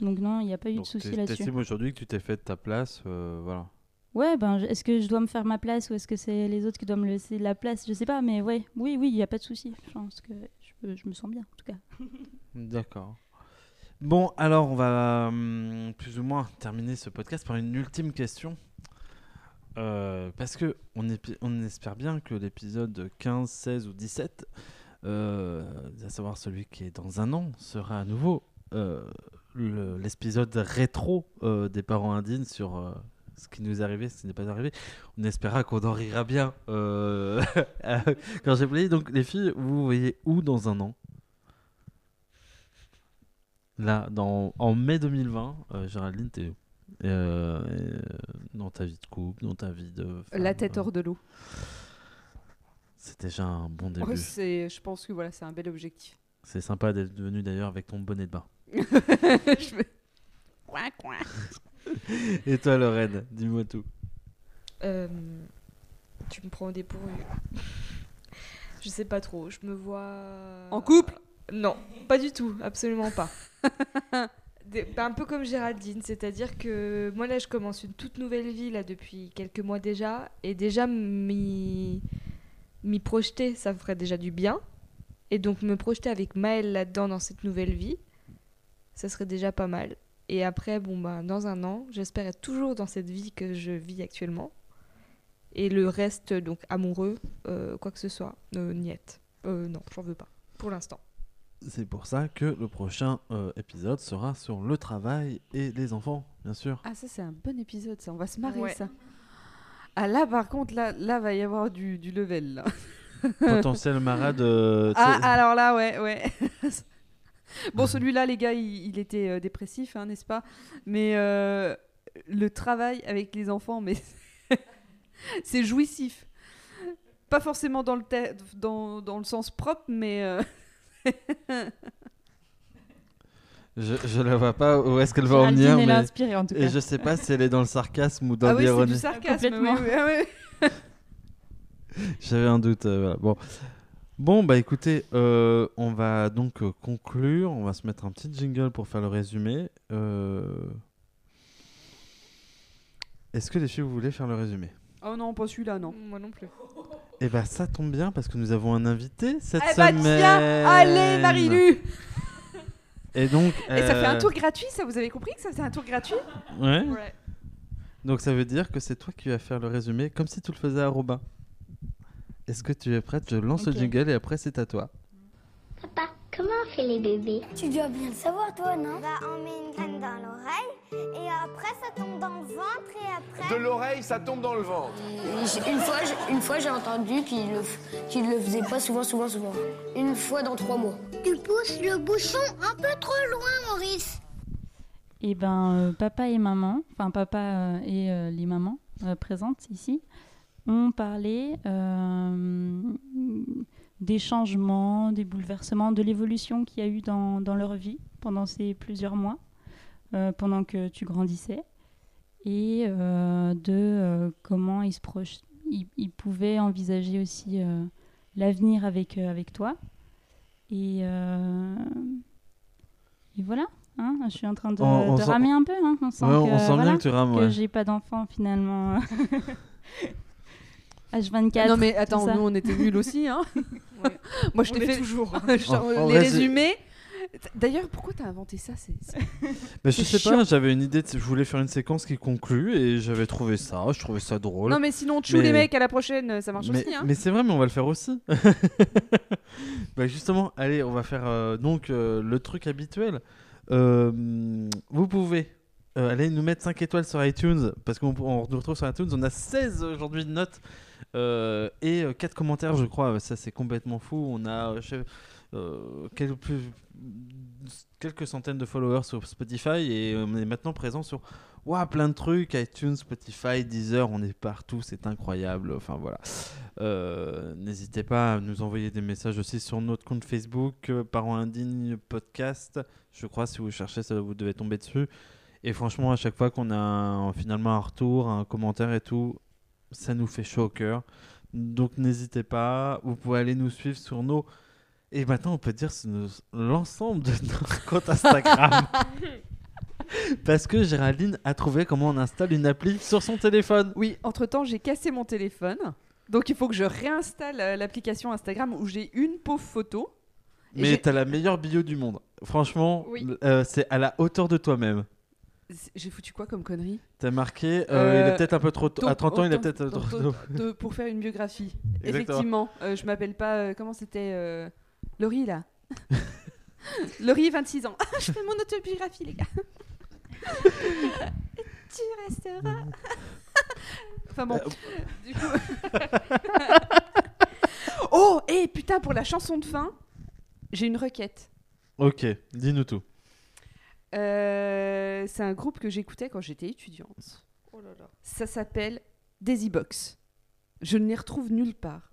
Donc non, il n'y a pas eu de souci là-dessus. T'estimes aujourd'hui que tu t'es fait ta place, euh, voilà. Ouais, ben, est-ce que je dois me faire ma place ou est-ce que c'est les autres qui doivent me laisser la place? Je sais pas, mais ouais, oui, oui, il n'y a pas de souci. Je pense que je, je me sens bien, en tout cas. <laughs> D'accord. Bon, alors on va hum, plus ou moins terminer ce podcast par une ultime question. Euh, parce que on, espère bien que l'épisode 15, 16 ou 17, euh, à savoir celui qui est dans un an, sera à nouveau l'épisode rétro euh, des parents indignes sur euh, ce qui nous est arrivé, ce qui n'est pas arrivé. On espéra qu'on en rira bien euh, <laughs> quand j'ai playé. Donc les filles, vous voyez où dans un an? Là, dans, en mai 2020, euh, Géraldine, t'es où? Euh, euh, dans ta vie de couple, dans ta vie de. La tête euh, hors de l'eau. C'est déjà un bon début. Je pense que voilà, c'est un bel objectif. C'est sympa d'être venu d'ailleurs avec ton bonnet de bain. <laughs> Je me- Et toi, Lorraine, dis-moi tout. Euh, tu me prends au dépourvu. je sais pas trop. Je me vois. En couple? Non, pas du tout. Absolument pas. <laughs> Des- bah, un peu comme Géraldine, c'est-à-dire que moi là je commence une toute nouvelle vie là depuis quelques mois déjà et déjà m'y m'y projeter ça me ferait déjà du bien et donc me projeter avec Maëlle là-dedans dans cette nouvelle vie ça serait déjà pas mal et après bon bah dans un an j'espère être toujours dans cette vie que je vis actuellement et le reste donc amoureux euh, quoi que ce soit euh, niette Euh, non j'en veux pas pour l'instant C'est pour ça que le prochain euh, épisode sera sur le travail et les enfants, bien sûr. Ah, ça, c'est un bon épisode, ça. On va se marrer, Ouais. ça. Ah, là, par contre, là, là va y avoir du, du level, là. Potentiel marade. euh, Ah, alors là, ouais, ouais. <laughs> <laughs> bon, celui-là, les gars, il, il était euh, dépressif, hein, n'est-ce pas? Mais euh, le travail avec les enfants, mais <laughs> c'est jouissif. Pas forcément dans le, te- dans, dans le sens propre, mais euh, <laughs> je, je la vois pas où est-ce qu'elle va en venir. mais- inspirée, en tout cas. Et je sais pas si elle est dans le sarcasme ou dans ah oui, c'est l'ironie. du sarcasme. Complètement. oui, oui, oui. J'avais un doute. euh, voilà. Bon. Bon, bah écoutez, euh, on va donc euh, conclure. On va se mettre un petit jingle pour faire le résumé. Euh, Est-ce que les filles, vous voulez faire le résumé? Oh non, pas celui-là, non. Moi non plus. Et bah ça tombe bien parce que nous avons un invité cette Eh bah semaine. tiens, allez Marilu Et donc. Et ça fait un tour gratuit, ça vous avez compris que ça faisait un tour gratuit? Ouais. Ouais. Donc ça veut dire que c'est toi qui vas faire le résumé, comme si tu le faisais à Robin. Est-ce que tu es prête? Je lance Ok. le jingle et après c'est à toi. Papa, comment on fait les bébés? Tu dois bien le savoir, toi, non? Bah, on met une graine dans l'oreille et après ça tombe dans le ventre et après. De l'oreille, ça tombe dans le ventre. Une fois, j'ai- une fois, j'ai entendu qu'il le, le faisait pas souvent, souvent, souvent. Une fois dans trois mois. Tu pousses le bouchon un peu trop loin, Maurice. Et ben, euh, papa et maman, enfin papa euh, et euh, les mamans euh, présentes ici, ont parlé euh, des changements, des bouleversements, de l'évolution qu'il y a eu dans, dans leur vie pendant ces plusieurs mois, euh, pendant que tu grandissais, et euh, de comment ils, se ils, ils pouvaient envisager aussi l'avenir avec, avec toi. Et, et voilà. hein, je suis en train de, On- on de ramer un peu. hein, on sent Ouais, on que, sent voilà, bien que tu rames. que ouais. j'ai pas d'enfant finalement. <laughs> H24. Non mais attends, nous on était nuls aussi. Hein <laughs> Moi je t'ai fait toujours. <laughs> en les résumés. D'ailleurs, pourquoi t'as inventé ça c'est- <laughs> je sais pas, j'avais une idée, de- je voulais faire une séquence qui conclut et j'avais trouvé ça, je trouvais ça drôle. Non mais sinon, tchou Mais- les mecs, à la prochaine, ça marche mais aussi. Hein. mais c'est vrai, mais on va le faire aussi. bah justement, allez, on va faire euh, donc euh, le truc habituel. Euh, vous pouvez euh, aller nous mettre 5 étoiles sur iTunes parce qu'on on nous retrouve sur iTunes. On a 16 aujourd'hui de notes euh, et 4 commentaires, je crois. Ça, c'est complètement fou. On a euh, euh, quel- plus- quelques centaines de followers sur Spotify et on est maintenant présent sur Ouah, plein de trucs, iTunes, Spotify, Deezer, on est partout, c'est incroyable. Enfin voilà. Euh, N'hésitez pas à nous envoyer des messages aussi sur notre compte Facebook, euh, Parents Indignes Podcast. Je crois, si vous cherchez, vous devez tomber dessus. Et franchement, à chaque fois qu'on a finalement un retour, un commentaire et tout, ça nous fait chaud au cœur. Donc n'hésitez pas. Vous pouvez aller nous suivre sur nos. Et maintenant, on peut dire l'ensemble de nos <laughs> comptes Instagram. <laughs> Parce que Géraldine a trouvé comment on installe une appli sur son téléphone. Oui, entre temps, j'ai cassé mon téléphone. Donc il faut que je réinstalle euh, l'application Instagram où j'ai une pauvre photo. Mais t'as la meilleure bio du monde. Franchement, Oui. euh, c'est à la hauteur de toi-même. J'ai foutu quoi comme connerie T'as marqué, euh, il Euh, est peut-être un peu trop tôt. À Donc, 30 ans, il est peut-être trop tôt. Pour faire une biographie. <laughs> Exactement. Effectivement, euh, je m'appelle pas. euh, comment c'était euh, Laurie là <laughs> Laurie, 26 ans. <laughs> je fais mon autobiographie, les gars. tu resteras. enfin bon, Euh, du coup. oh, et putain, pour la chanson de fin, j'ai une requête. Ok, dis-nous tout. Euh, c'est un groupe que j'écoutais quand j'étais étudiante. Oh là là. Ça s'appelle Daisy Box. Je ne les retrouve nulle part.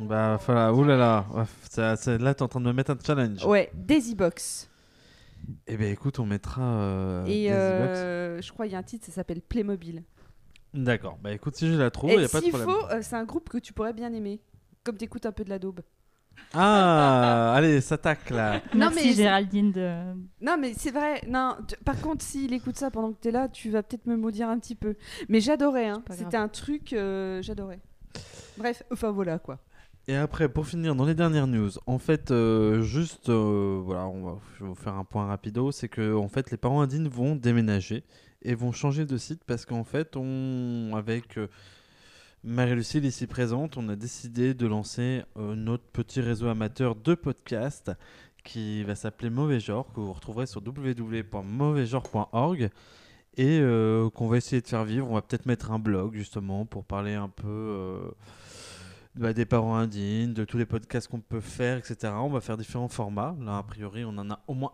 Bah voilà, oulala. Ouais, ça- ça- là, t'es en train de me mettre un challenge. Ouais, Daisy Box. Eh ben écoute, on mettra. euh, Et Daisy euh, je crois qu'il y a un titre, ça s'appelle Playmobil. D'accord, bah écoute, si je la trouve, il Et y a pas de s'il problème. faut, euh, c'est un groupe que tu pourrais bien aimer. Comme t'écoutes un peu de la daube. Ah, allez, s'attaque là. Non, Merci mais- Géraldine de. Non, mais c'est vrai. Non, tu- par contre, s'il écoute ça pendant que t'es là, tu vas peut-être me maudire un petit peu. Mais j'adorais, hein. pas C'était grave. un truc, euh, j'adorais. Bref, enfin voilà quoi. Et après, pour finir, dans les dernières news, en fait, euh, juste, euh, voilà, on va, je vais vous faire un point rapido, c'est que en fait, les parents indignes vont déménager et vont changer de site parce qu'en fait, on, avec euh, Marie-Lucille ici présente, on a décidé de lancer euh, notre petit réseau amateur de podcasts qui va s'appeler Mauvais Genre, que vous retrouverez sur www.mauvaisgenre.org et euh, qu'on va essayer de faire vivre. On va peut-être mettre un blog justement pour parler un peu euh, bah, des parents indignes, de tous les podcasts qu'on peut faire, etc. On va faire différents formats. Là, a priori, on en a au moins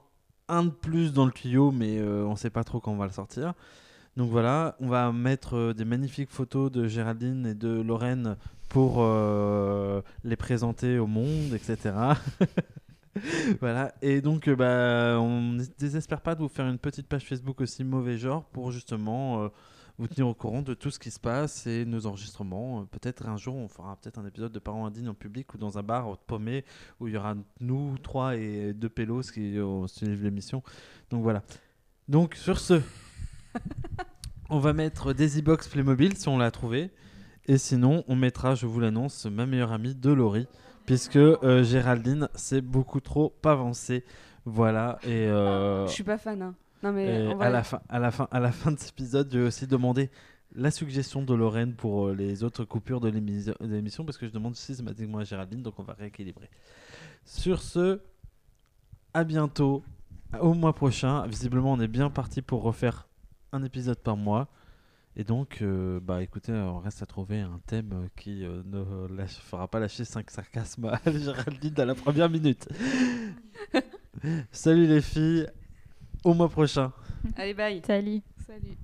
un de plus dans le tuyau, mais on ne sait pas trop quand on va le sortir. Donc voilà, on va mettre euh, des magnifiques photos de Géraldine et de Lorraine pour euh, les présenter au monde, etc. <laughs> voilà, et donc euh, bah, on ne désespère pas de vous faire une petite page Facebook aussi mauvais genre pour justement vous tenir au courant de tout ce qui se passe et nos enregistrements. Peut-être un jour on fera peut-être un épisode de Parents indignes en public ou dans un bar paumé où il y aura nous trois et deux pélos qui suivent l'émission. Donc voilà. Donc sur ce, On va mettre Daisy Box Playmobil si on l'a trouvé. Et sinon, on mettra, je vous l'annonce, ma meilleure amie de Laurie. Puisque euh, Géraldine, c'est beaucoup trop avancé. Voilà. Et, euh, Je suis pas fan. hein. Non mais et on va- à, la fin, à, la fin, à la fin de cet épisode, je vais aussi demander la suggestion de Lorraine pour euh, les autres coupures de l'émis- de l'émission. Parce que je demande systématiquement à Géraldine. Donc on va rééquilibrer. Sur ce, à bientôt. Au mois prochain. Visiblement, on est bien parti pour refaire un épisode par mois. Et donc, euh, bah écoutez, on reste à trouver un thème qui euh, ne lâche- fera pas lâcher 5 sarcasmes à <laughs> Géraldine à la première minute. <laughs> Salut les filles, au mois prochain. Allez bye. Salut. Salut.